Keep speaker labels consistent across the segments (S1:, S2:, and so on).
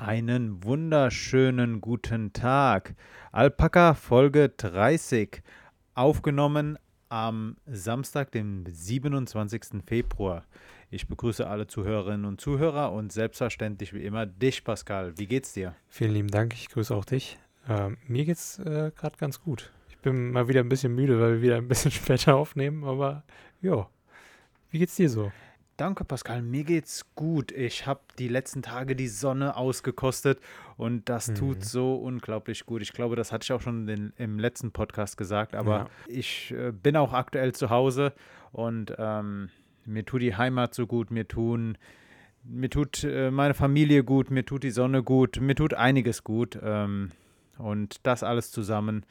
S1: Einen wunderschönen guten Tag. Alpaka Folge 30, aufgenommen am Samstag, dem 27. Februar. Ich begrüße alle Zuhörerinnen und Zuhörer und selbstverständlich wie immer dich, Pascal. Wie geht's dir?
S2: Vielen lieben Dank, ich grüße auch dich. Ähm, mir geht's äh, gerade ganz gut. Ich bin mal wieder ein bisschen müde, weil wir wieder ein bisschen später aufnehmen, aber ja. Wie geht's dir so?
S1: Danke, Pascal. Mir geht's gut. Ich habe die letzten Tage die Sonne ausgekostet und das
S2: Mhm.
S1: tut so unglaublich gut. Ich glaube, das hatte ich auch schon den, im letzten Podcast gesagt, aber
S2: Ja.
S1: ich äh, bin auch aktuell zu Hause und ähm, mir tut die Heimat so gut, mir tun. Mir tut äh, meine Familie gut, mir tut die Sonne gut, mir tut einiges gut. Ähm, und das alles zusammen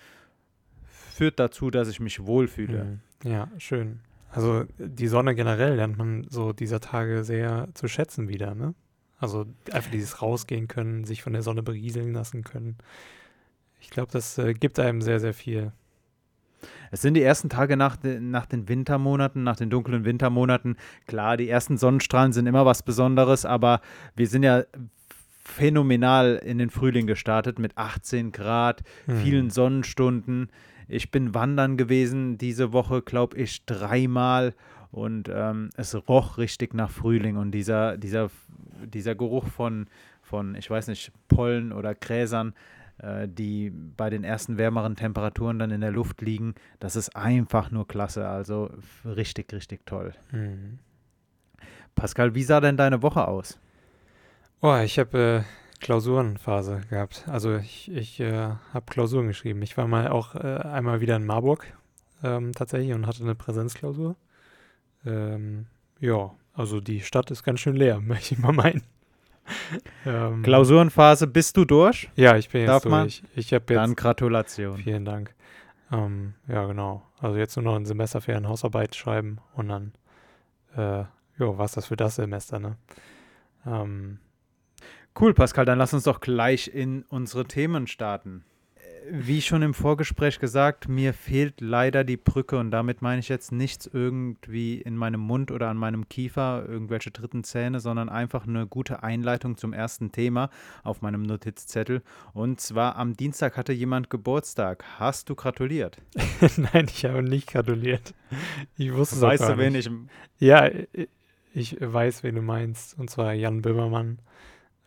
S1: führt dazu, dass ich mich wohlfühle.
S2: Mhm. Ja, schön. Also die Sonne generell lernt man so dieser Tage sehr zu schätzen wieder, ne? Also einfach dieses rausgehen können, sich von der Sonne berieseln lassen können. Ich glaube, das äh, gibt einem sehr, sehr viel.
S1: Es sind die ersten Tage nach, nach den Wintermonaten, nach den dunklen Wintermonaten. Klar, die ersten Sonnenstrahlen sind immer was Besonderes, aber wir sind ja phänomenal in den Frühling gestartet mit 18 Grad,
S2: Mhm.
S1: vielen Sonnenstunden. Ich bin wandern gewesen diese Woche, glaube ich, dreimal und ähm, es roch richtig nach Frühling und dieser, dieser, dieser Geruch von, von, ich weiß nicht, Pollen oder Gräsern, äh, die bei den ersten wärmeren Temperaturen dann in der Luft liegen, das ist einfach nur klasse. Also richtig, richtig toll.
S2: Mhm.
S1: Pascal, wie sah denn deine Woche aus?
S2: Oh, ich habe äh, Klausurenphase gehabt. Also ich, ich äh, habe Klausuren geschrieben. Ich war mal auch äh, einmal wieder in Marburg ähm, tatsächlich und hatte eine Präsenzklausur. Ähm, ja, also die Stadt ist ganz schön leer, möchte ich mal meinen. ähm,
S1: Klausurenphase, bist du durch?
S2: Ja, ich bin jetzt
S1: Darf man?
S2: durch. Ich habe jetzt.
S1: Dann Gratulation.
S2: Vielen Dank. Ähm, ja, genau. Also jetzt nur noch ein Semesterferien Hausarbeit schreiben und dann, äh, jo, was das für das Semester, ne? Ähm,
S1: Cool, Pascal, dann lass uns doch gleich in unsere Themen starten. Wie schon im Vorgespräch gesagt, mir fehlt leider die Brücke und damit meine ich jetzt nichts irgendwie in meinem Mund oder an meinem Kiefer, irgendwelche dritten Zähne, sondern einfach eine gute Einleitung zum ersten Thema auf meinem Notizzettel. Und zwar am Dienstag hatte jemand Geburtstag. Hast du gratuliert?
S2: Nein, ich habe nicht gratuliert. Ich wusste es auch
S1: Weißt
S2: gar
S1: du, wen
S2: nicht.
S1: ich.
S2: Ja, ich weiß, wen du meinst. Und zwar Jan Böhmermann.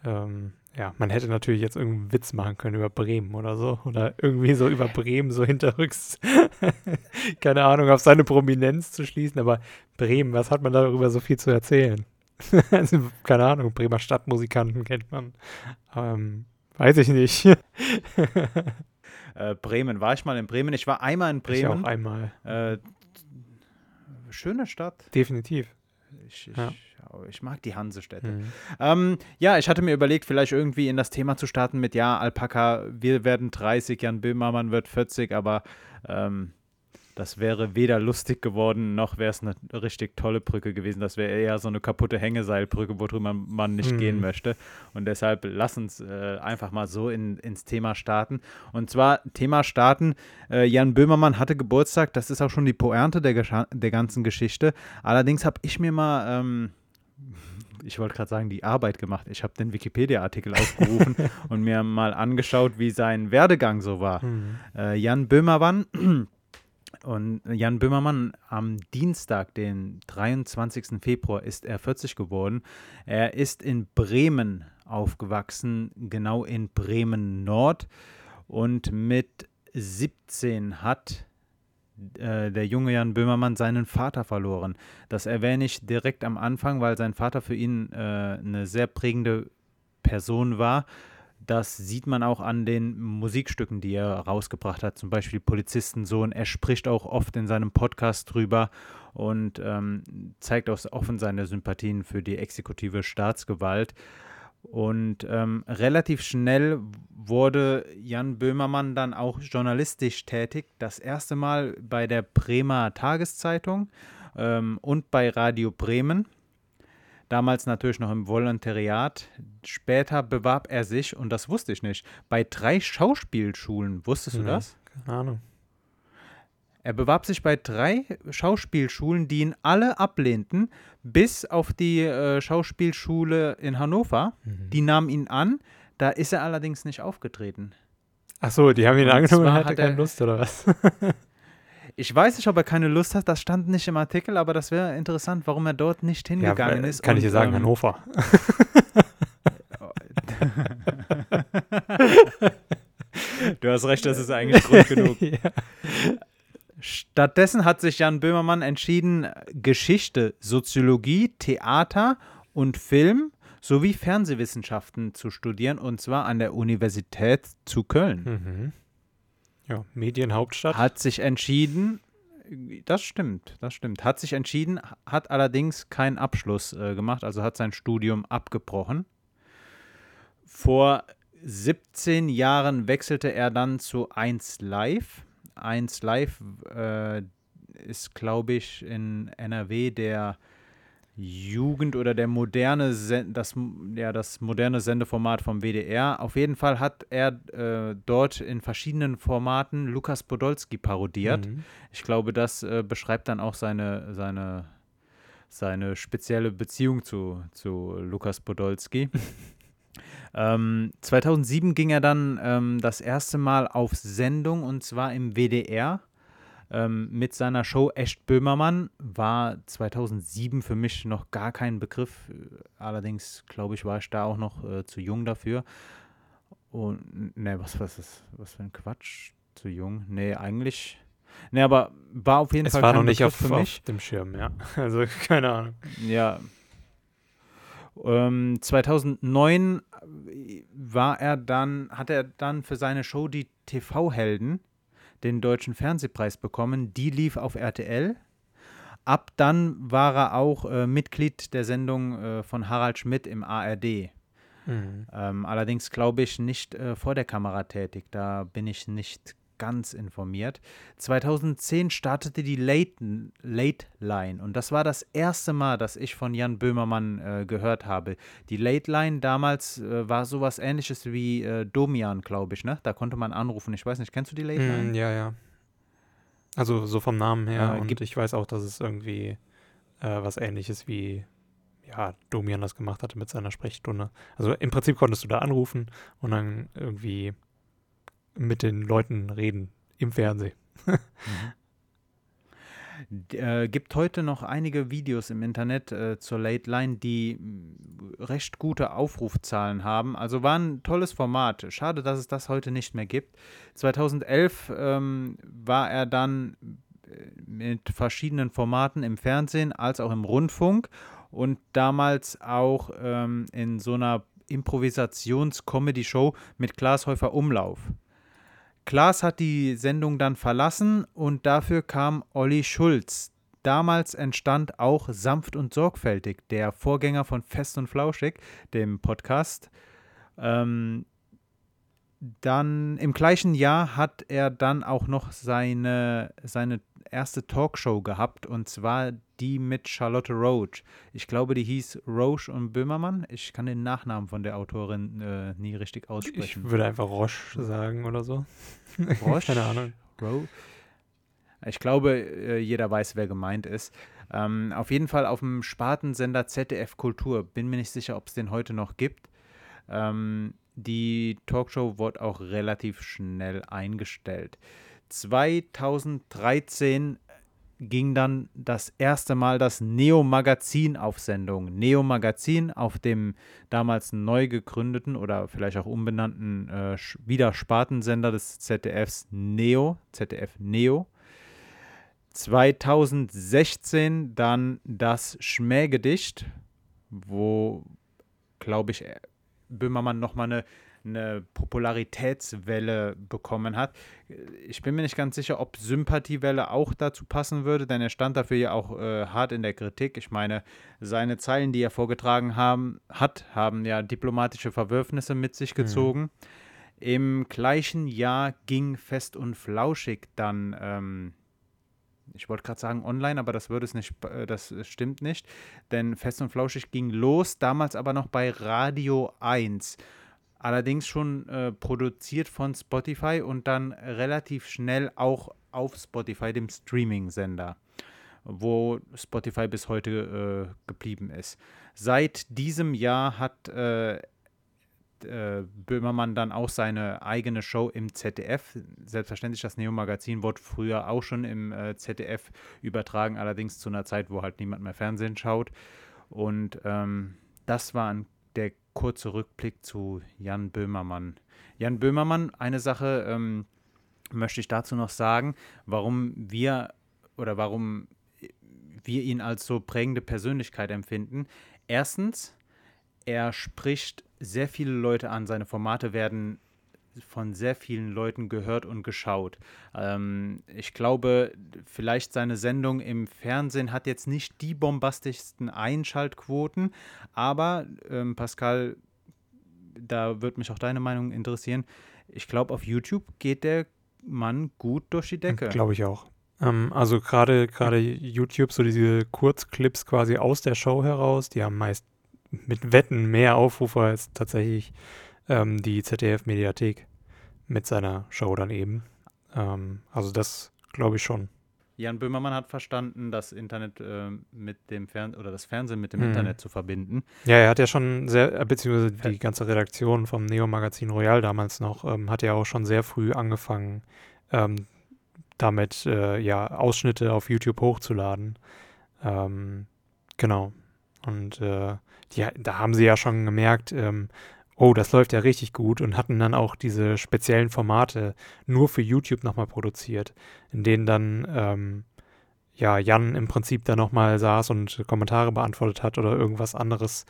S2: Ähm, ja, man hätte natürlich jetzt irgendeinen Witz machen können über Bremen oder so. Oder irgendwie so über Bremen so hinterrücks. Keine Ahnung, auf seine Prominenz zu schließen. Aber Bremen, was hat man darüber so viel zu erzählen? also, keine Ahnung, Bremer Stadtmusikanten kennt man. Ähm, weiß ich nicht.
S1: Äh, Bremen. War ich mal in Bremen? Ich war einmal in
S2: Ich auch
S1: Bremen.
S2: einmal.
S1: Äh, schöne Stadt.
S2: Definitiv.
S1: Ich, ich,
S2: Ja.
S1: ich mag die Hansestädte.
S2: Mhm.
S1: Ähm, ja, ich hatte mir überlegt, vielleicht irgendwie in das Thema zu starten mit, ja, Alpaka, wir werden 30, Jan Böhmermann wird 40, aber ähm, das wäre weder lustig geworden, noch wäre es eine richtig tolle Brücke gewesen. Das wäre eher so eine kaputte Hängeseilbrücke, worüber man nicht
S2: Mhm.
S1: gehen möchte. Und deshalb lass uns äh, einfach mal so in, ins Thema starten. Und zwar Thema starten, äh, Jan Böhmermann hatte Geburtstag, das ist auch schon die Pointe der, Gescha- der ganzen Geschichte. Allerdings habe ich mir mal... Ähm, ich wollte gerade sagen, die Arbeit gemacht. Ich habe den Wikipedia-Artikel aufgerufen und mir mal angeschaut, wie sein Werdegang so war.
S2: Mhm.
S1: Äh, Jan Böhmermann und Jan Böhmermann am Dienstag, den 23. Februar, ist er 40 geworden. Er ist in Bremen aufgewachsen, genau in Bremen Nord. Und mit 17 hat äh, der junge Jan Böhmermann seinen Vater verloren. Das erwähne ich direkt am Anfang, weil sein Vater für ihn äh, eine sehr prägende Person war. Das sieht man auch an den Musikstücken, die er rausgebracht hat, zum Beispiel Polizistensohn. Er spricht auch oft in seinem Podcast drüber und ähm, zeigt auch offen seine Sympathien für die exekutive Staatsgewalt. Und ähm, relativ schnell wurde Jan Böhmermann dann auch journalistisch tätig. Das erste Mal bei der Bremer Tageszeitung ähm, und bei Radio Bremen. Damals natürlich noch im Volontariat. Später bewarb er sich, und das wusste ich nicht, bei drei Schauspielschulen. Wusstest du
S2: Nee.
S1: das?
S2: Keine Ahnung.
S1: Er bewarb sich bei drei Schauspielschulen, die ihn alle ablehnten, bis auf die äh, Schauspielschule in Hannover.
S2: Mhm.
S1: Die nahmen ihn an. Da ist er allerdings nicht aufgetreten.
S2: Ach so, die haben ihn
S1: Und
S2: angenommen und er hatte
S1: hat
S2: keine
S1: er-
S2: Lust, oder was?
S1: Ich weiß nicht, ob er keine Lust hat, das stand nicht im Artikel, aber das wäre interessant, warum er dort nicht hingegangen
S2: äh,
S1: ist.
S2: Kann ich dir sagen,
S1: ähm,
S2: Hannover.
S1: Du hast recht, das ist eigentlich Grund genug.
S2: ja.
S1: Stattdessen hat sich Jan Böhmermann entschieden, Geschichte, Soziologie, Theater und Film sowie Fernsehwissenschaften zu studieren, und zwar an der Universität zu Köln.
S2: Mhm. Ja, Medienhauptstadt.
S1: Hat sich entschieden, das stimmt, das stimmt, hat sich entschieden, hat allerdings keinen Abschluss äh, gemacht, also hat sein Studium abgebrochen. Vor 17 Jahren wechselte er dann zu 1 Live. 1 Live äh, ist, glaube ich, in NRW der Jugend oder der moderne Sen das, ja, das moderne Sendeformat vom WDR. Auf jeden Fall hat er äh, dort in verschiedenen Formaten Lukas Podolski parodiert.
S2: Mhm.
S1: Ich glaube, das äh, beschreibt dann auch seine, seine, seine spezielle Beziehung zu, zu Lukas Podolski. ähm, 2007 ging er dann ähm, das erste Mal auf Sendung und zwar im WDR ähm, mit seiner Show Echt Böhmermann. War 2007 für mich noch gar kein Begriff. Allerdings, glaube ich, war ich da auch noch äh, zu jung dafür. Und, ne, was, was, ist, was für ein Quatsch? Zu jung? Nee, eigentlich. Ne, aber war auf jeden
S2: Es
S1: Fall
S2: war
S1: kein
S2: noch nicht
S1: Begriff
S2: auf,
S1: für
S2: auf
S1: mich.
S2: dem Schirm, ja. Also, keine Ahnung.
S1: Ja. Ähm, 2009 war er dann, hat er dann für seine Show die TV-Helden den deutschen Fernsehpreis bekommen. Die lief auf RTL. Ab dann war er auch äh, Mitglied der Sendung äh, von Harald Schmidt im ARD.
S2: Mhm.
S1: Ähm, allerdings glaube ich nicht äh, vor der Kamera tätig. Da bin ich nicht ganz informiert. 2010 startete die Late, Late Line und das war das erste Mal, dass ich von Jan Böhmermann äh, gehört habe. Die Late Line damals äh, war sowas ähnliches wie äh, Domian, glaube ich, ne? Da konnte man anrufen. Ich weiß nicht, kennst du die Late Line?
S2: Mhm, ja, ja. Also, so vom Namen her.
S1: Äh,
S2: und
S1: gibt-
S2: ich weiß auch, dass es irgendwie äh, was ähnliches wie, ja, Domian das gemacht hatte mit seiner Sprechstunde. Also, im Prinzip konntest du da anrufen und dann irgendwie mit den Leuten reden im Fernsehen.
S1: D- Äh, gibt heute noch einige Videos im Internet äh, zur Late Line, die mh, recht gute Aufrufzahlen haben. Also war ein tolles Format. Schade, dass es das heute nicht mehr gibt. 2011 ähm, war er dann äh, mit verschiedenen Formaten im Fernsehen als auch im Rundfunk und damals auch ähm, in so einer Improvisations-Comedy-Show mit Klaas Häufer Umlauf. Klaas hat die Sendung dann verlassen und dafür kam Olli Schulz. Damals entstand auch Sanft und Sorgfältig, der Vorgänger von Fest und Flauschig, dem Podcast. Ähm, dann im gleichen Jahr hat er dann auch noch seine, seine erste Talkshow gehabt und zwar die mit Charlotte Roach. Ich glaube, die hieß Roche und Böhmermann. Ich kann den Nachnamen von der Autorin äh, nie richtig aussprechen.
S2: Ich würde einfach Roche sagen oder so.
S1: Roche?
S2: Keine Ahnung.
S1: Bro. Ich glaube, äh, jeder weiß, wer gemeint ist. Ähm, auf jeden Fall auf dem Spartensender ZDF Kultur. Bin mir nicht sicher, ob es den heute noch gibt. Ähm, die Talkshow wurde auch relativ schnell eingestellt. 2013 ging dann das erste Mal das Neo Magazin auf Sendung. Neo Magazin auf dem damals neu gegründeten oder vielleicht auch umbenannten äh, wieder des ZDFs Neo, ZDF Neo. 2016 dann das Schmähgedicht, wo, glaube ich, äh, Böhmermann nochmal eine, eine Popularitätswelle bekommen hat. Ich bin mir nicht ganz sicher, ob Sympathiewelle auch dazu passen würde, denn er stand dafür ja auch äh, hart in der Kritik. Ich meine, seine Zeilen, die er vorgetragen haben, hat, haben ja diplomatische Verwürfnisse mit sich gezogen. Im gleichen Jahr ging Fest und Flauschig dann, ähm, ich wollte gerade sagen online, aber das würde es nicht, äh, das stimmt nicht, denn Fest und Flauschig ging los, damals aber noch bei Radio 1. Allerdings schon äh, produziert von Spotify und dann relativ schnell auch auf Spotify, dem Streaming-Sender, wo Spotify bis heute äh, geblieben ist. Seit diesem Jahr hat äh, äh, Böhmermann dann auch seine eigene Show im ZDF. Selbstverständlich, das Neo-Magazin wurde früher auch schon im äh, ZDF übertragen, allerdings zu einer Zeit, wo halt niemand mehr Fernsehen schaut. Und ähm, das war ein, der kurze Rückblick zu Jan Böhmermann. Jan Böhmermann, eine Sache ähm, möchte ich dazu noch sagen, warum wir oder warum wir ihn als so prägende Persönlichkeit empfinden. Erstens, er spricht sehr viele Leute an. Seine Formate werden von sehr vielen Leuten gehört und geschaut. Ähm, ich glaube, vielleicht seine Sendung im Fernsehen hat jetzt nicht die bombastischsten Einschaltquoten, aber ähm, Pascal, da würde mich auch deine Meinung interessieren. Ich glaube, auf YouTube geht der Mann gut durch die Decke.
S2: Glaube ich auch. Ähm, also gerade gerade YouTube, so diese Kurzclips quasi aus der Show heraus, die haben meist mit Wetten mehr Aufrufe als tatsächlich ähm, die ZDF-Mediathek mit seiner Show dann eben. Ähm, also das glaube ich schon.
S1: Jan Böhmermann hat verstanden, das Internet äh, mit dem Fernsehen oder das Fernsehen mit dem hm. Internet zu verbinden.
S2: Ja, er hat ja schon sehr, äh, beziehungsweise die ganze Redaktion vom Neo-Magazin Royal damals noch, ähm, hat ja auch schon sehr früh angefangen, ähm, damit äh, ja Ausschnitte auf YouTube hochzuladen. Ähm, genau. Und äh, die, da haben sie ja schon gemerkt, ähm, oh, das läuft ja richtig gut und hatten dann auch diese speziellen Formate nur für YouTube nochmal produziert, in denen dann ähm, ja Jan im Prinzip da nochmal saß und Kommentare beantwortet hat oder irgendwas anderes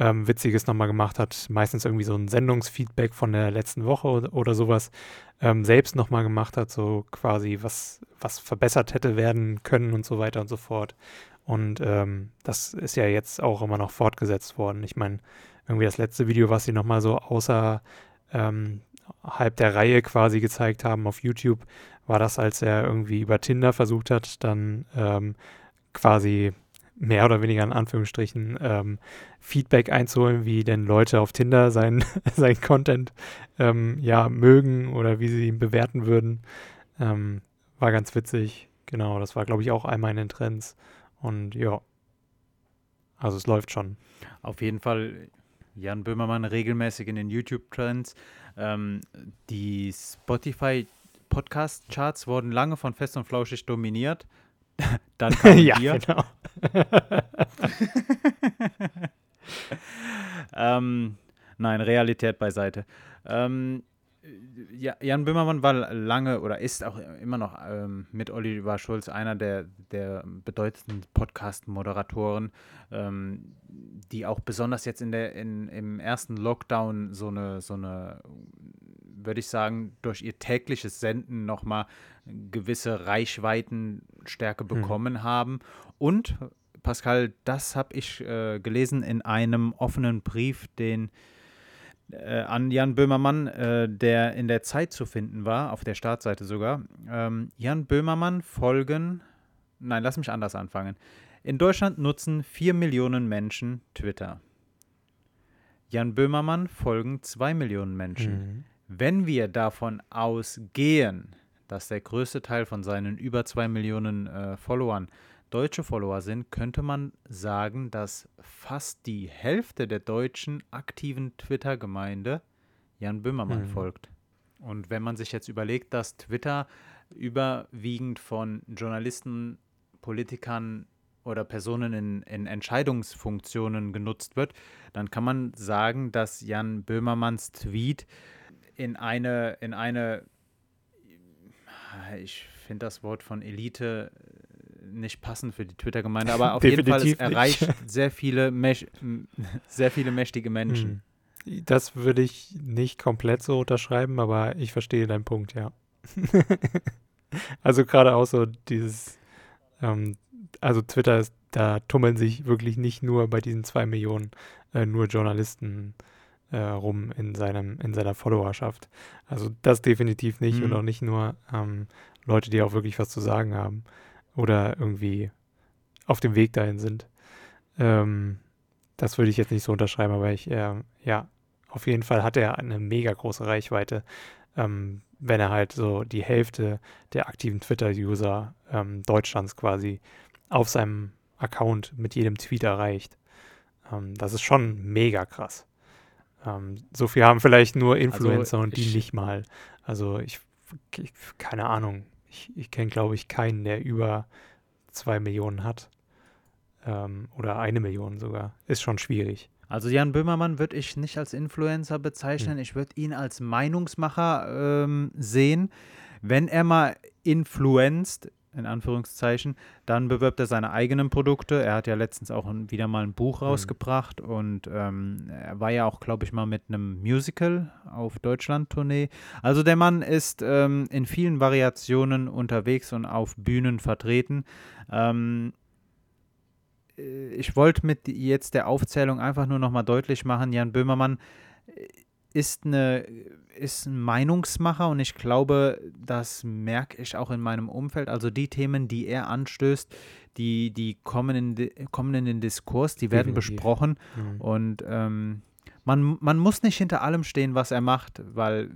S2: ähm, Witziges nochmal gemacht hat, meistens irgendwie so ein Sendungsfeedback von der letzten Woche oder, oder sowas ähm, selbst nochmal gemacht hat, so quasi was, was verbessert hätte werden können und so weiter und so fort. Und ähm, das ist ja jetzt auch immer noch fortgesetzt worden. Ich meine, irgendwie das letzte Video, was sie nochmal so außer ähm, der Reihe quasi gezeigt haben auf YouTube, war das, als er irgendwie über Tinder versucht hat, dann ähm, quasi mehr oder weniger in Anführungsstrichen ähm, Feedback einzuholen, wie denn Leute auf Tinder sein, sein Content ähm, ja mögen oder wie sie ihn bewerten würden. Ähm, war ganz witzig. Genau, das war, glaube ich, auch einmal in den Trends. Und ja, also es läuft schon.
S1: Auf jeden Fall Jan Böhmermann regelmäßig in den YouTube-Trends. Ähm, die Spotify-Podcast-Charts wurden lange von Fest und Flauschig dominiert. Dann kam ja, wir. genau. ähm, nein, Realität beiseite. Ähm, Jan Böhmermann war lange oder ist auch immer noch ähm, mit Oliver Schulz einer der, der bedeutendsten Podcast-Moderatoren, ähm, die auch besonders jetzt in der, in, im ersten Lockdown so eine, so eine, würde ich sagen, durch ihr tägliches Senden nochmal gewisse Reichweitenstärke hm. bekommen hm. haben. Und Pascal, das habe ich äh, gelesen in einem offenen Brief, den äh, an Jan Böhmermann, äh, der in der Zeit zu finden war, auf der Startseite sogar. Ähm, Jan Böhmermann folgen, nein, lass mich anders anfangen. In Deutschland nutzen 4 Millionen Menschen Twitter. Jan Böhmermann folgen 2 Millionen Menschen. Mhm. Wenn wir davon ausgehen, dass der größte Teil von seinen über 2 Millionen äh, Followern deutsche Follower sind, könnte man sagen, dass fast die Hälfte der deutschen aktiven Twitter-Gemeinde Jan Böhmermann mhm. folgt. Und wenn man sich jetzt überlegt, dass Twitter überwiegend von Journalisten, Politikern oder Personen in, in Entscheidungsfunktionen genutzt wird, dann kann man sagen, dass Jan Böhmermanns Tweet in eine, in eine, ich finde das Wort von Elite nicht passend für die Twitter-Gemeinde, aber auf jeden Fall, es erreicht sehr viele, sehr viele mächtige Menschen.
S2: Hm. Das würde ich nicht komplett so unterschreiben, aber ich verstehe deinen Punkt, ja. also gerade auch so dieses, ähm, also Twitter ist, da tummeln sich wirklich nicht nur bei diesen zwei Millionen äh, nur Journalisten äh, rum in seinem, in seiner Followerschaft. Also das definitiv nicht mhm. und auch nicht nur ähm, Leute, die auch wirklich was zu sagen haben oder irgendwie auf dem Weg dahin sind. Ähm, das würde ich jetzt nicht so unterschreiben, aber ich, äh, ja, auf jeden Fall hat er eine mega große Reichweite, ähm, wenn er halt so die Hälfte der aktiven Twitter-User ähm, Deutschlands quasi auf seinem Account mit jedem Tweet erreicht. Ähm, das ist schon mega krass. Ähm, so viel haben vielleicht nur
S1: Also
S2: Influencer und die
S1: ich,
S2: nicht mal. Also ich, ich keine Ahnung. Ich, ich kenne, glaube ich, keinen, der über zwei Millionen hat. Ähm, oder eine Million sogar. Ist schon schwierig.
S1: also Jan Böhmermann würde ich nicht als Influencer
S2: Hm.
S1: bezeichnen. Ich würde ihn als Meinungsmacher ähm, sehen. Wenn er mal influenzt, in Anführungszeichen, dann bewirbt er seine eigenen Produkte. Er hat ja letztens auch ein, wieder mal ein Buch
S2: Hm.
S1: rausgebracht und ähm, er war ja auch, glaube ich, mal mit einem Musical auf Deutschland-Tournee. Also der Mann ist ähm, in vielen Variationen unterwegs und auf Bühnen vertreten. Ähm, äh, ich wollte mit jetzt der Aufzählung einfach nur nochmal deutlich machen, Jan Böhmermann äh, ist, eine, ist ein Meinungsmacher und ich glaube, das merke ich auch in meinem Umfeld. Also die Themen, die er anstößt, die, die kommen, in, kommen in den Diskurs, die werden
S2: Definitiv.
S1: besprochen
S2: Hm.
S1: und ähm, man, man muss nicht hinter allem stehen, was er macht, weil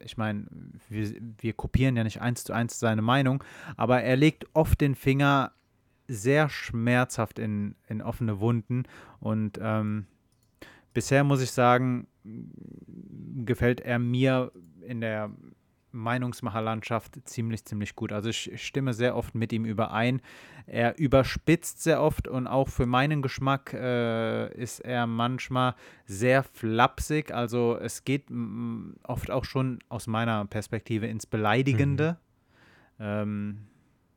S1: ich meine, wir, wir kopieren ja nicht eins zu eins seine Meinung, aber er legt oft den Finger sehr schmerzhaft in, in offene Wunden und ähm, bisher muss ich sagen, gefällt er mir in der Meinungsmacherlandschaft ziemlich, ziemlich gut. Also ich stimme sehr oft mit ihm überein. Er überspitzt sehr oft und auch für meinen Geschmack äh, ist er manchmal sehr flapsig. Also es geht oft auch schon aus meiner Perspektive ins Beleidigende. Ähm,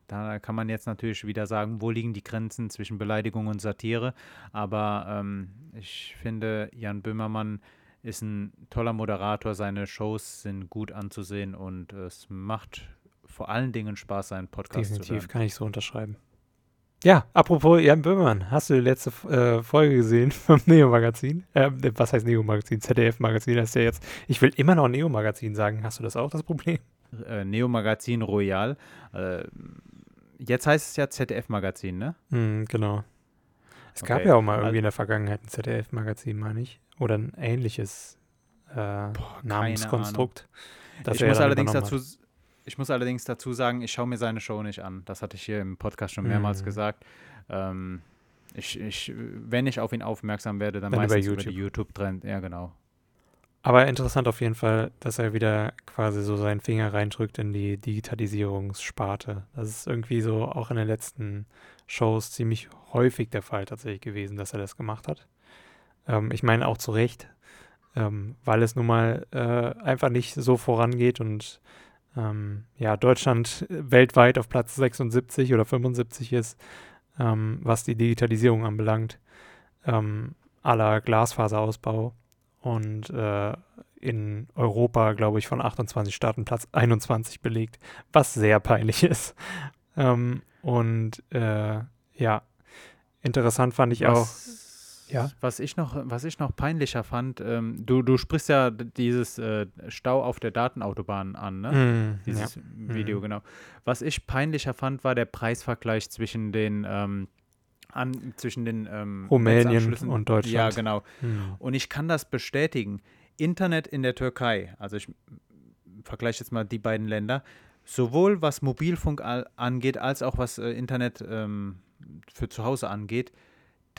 S1: da kann man jetzt natürlich wieder sagen, wo liegen die Grenzen zwischen Beleidigung und Satire. Aber ähm, ich finde, Jan Böhmermann ist ein toller Moderator. Seine Shows sind gut anzusehen und es macht vor allen Dingen Spaß, seinen Podcast zu
S2: Definitiv
S1: hören.
S2: kann ich so unterschreiben. Ja, apropos Jan Böhmermann, hast du die letzte äh, Folge gesehen vom Neo-Magazin? Äh, was heißt Neo-Magazin? ZDF-Magazin heißt ja jetzt. Ich will immer noch Neo-Magazin sagen. Hast du das auch, das Problem?
S1: Äh, Neo Magazin Royal. Äh, jetzt heißt es ja ZDF-Magazin, ne?
S2: Hm, genau. Es gab
S1: Okay.
S2: ja auch mal
S1: Al-
S2: irgendwie in der Vergangenheit ein ZDF-Magazin, meine ich. Oder ein ähnliches äh, Namenskonstrukt. das
S1: ich muss allerdings dazu, ich muss allerdings dazu sagen, ich schaue mir seine Show nicht an. Das hatte ich hier im Podcast schon mehrmals
S2: Mhm.
S1: gesagt. Ähm, ich, ich, wenn ich auf ihn aufmerksam werde, dann,
S2: Dann über
S1: meistens über,
S2: YouTube.
S1: die YouTube-Trend. Ja, genau.
S2: Aber interessant auf jeden Fall, dass er wieder quasi so seinen Finger reindrückt in die Digitalisierungssparte. Das ist irgendwie so auch in den letzten Shows ziemlich häufig der Fall tatsächlich gewesen, dass er das gemacht hat. Ähm, ich meine auch zu Recht, ähm, weil es nun mal äh, einfach nicht so vorangeht und ähm, ja, Deutschland weltweit auf Platz 76 oder 75 ist, ähm, was die Digitalisierung anbelangt, ähm, aller Glasfaserausbau und äh, in Europa, glaube ich, von 28 Staaten Platz 21 belegt, was sehr peinlich ist. Ähm, und äh, ja, interessant fand ich auch.
S1: Was,
S2: Ja.
S1: was, ich noch, was ich noch peinlicher fand, ähm, du, du sprichst ja dieses äh, Stau auf der Datenautobahn an, ne?
S2: Mm, ja.
S1: Dieses Video,
S2: Mhm.
S1: genau. Was ich peinlicher fand, war der Preisvergleich zwischen den, ähm, an, zwischen den ähm,
S2: Rumänien und
S1: Ja,
S2: Deutschland.
S1: genau.
S2: Mm.
S1: Und ich kann das bestätigen. Internet in der Türkei, also ich vergleiche jetzt mal die beiden Länder, sowohl was Mobilfunk angeht, als auch was äh, Internet ähm, für zu Hause angeht,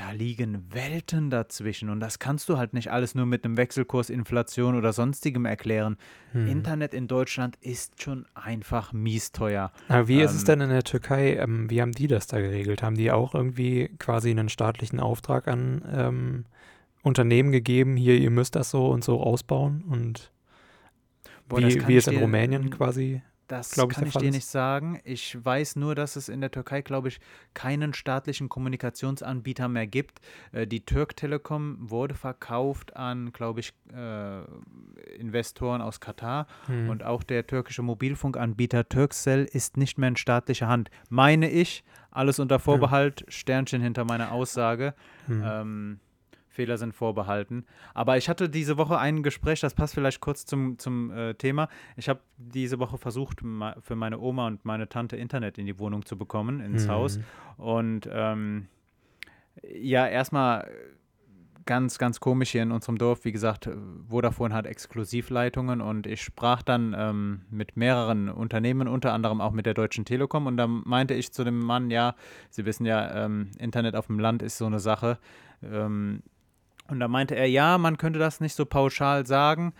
S1: da liegen Welten dazwischen. Und das kannst du halt nicht alles nur mit einem Wechselkurs, Inflation oder sonstigem erklären.
S2: Mm.
S1: Internet in Deutschland ist schon einfach mies teuer.
S2: Aber wie ist es
S1: ähm,
S2: denn in der Türkei? Ähm, wie haben die das da geregelt? Haben die auch irgendwie quasi einen staatlichen Auftrag an ähm, Unternehmen gegeben? Hier, ihr müsst das so und so ausbauen? Und
S1: Boah,
S2: wie, wie es in Rumänien
S1: ähm,
S2: quasi?
S1: Das
S2: ich,
S1: kann ich dir nicht sagen. Ich weiß nur, dass es in der Türkei, glaube ich, keinen staatlichen Kommunikationsanbieter mehr gibt. Äh, die Türk Telekom wurde verkauft an, glaube ich, äh, Investoren aus Katar.
S2: Hm.
S1: Und auch der türkische Mobilfunkanbieter Turkcell ist nicht mehr in staatlicher Hand. Meine ich, alles unter Vorbehalt, Sternchen hinter meiner Aussage.
S2: Hm.
S1: Ähm, Fehler sind vorbehalten. Aber ich hatte diese Woche ein Gespräch, das passt vielleicht kurz zum, zum äh, Thema. Ich habe diese Woche versucht, für meine Oma und meine Tante Internet in die Wohnung zu bekommen, ins
S2: Hm.
S1: Haus. Und ähm, ja, erstmal ganz, ganz komisch hier in unserem Dorf. Wie gesagt, Vodafone hat Exklusivleitungen und ich sprach dann ähm, mit mehreren Unternehmen, unter anderem auch mit der Deutschen Telekom. Und da meinte ich zu dem Mann, ja, Sie wissen ja, ähm, Internet auf dem Land ist so eine Sache. Ähm, Und da meinte er, ja, man könnte das nicht so pauschal sagen.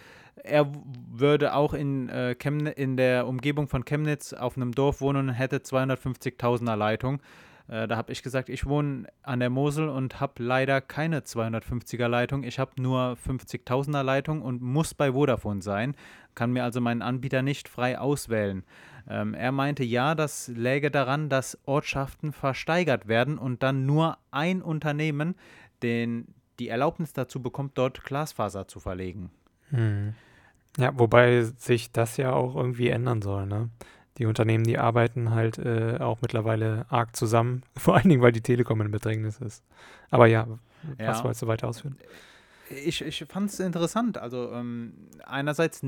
S1: Er würde auch in, äh, in der Umgebung von Chemnitz auf einem Dorf wohnen und hätte 250.000er Leitung. Äh, da habe ich gesagt, ich wohne an der Mosel und habe leider keine 250er Leitung. Ich habe nur 50.000er Leitung und muss bei Vodafone sein, kann mir also meinen Anbieter nicht frei auswählen. Ähm, er meinte, ja, das läge daran, dass Ortschaften versteigert werden und dann nur ein Unternehmen den, die Erlaubnis dazu bekommt, dort Glasfaser zu verlegen.
S2: Hm. Ja, wobei sich das ja auch irgendwie ändern soll, ne? Die Unternehmen, die arbeiten halt äh, auch mittlerweile arg zusammen, vor allen Dingen, weil die Telekom in Bedrängnis ist. Aber ja, ja. was wolltest du weiter ausführen?
S1: Ich, ich fand es interessant. Also ähm, einerseits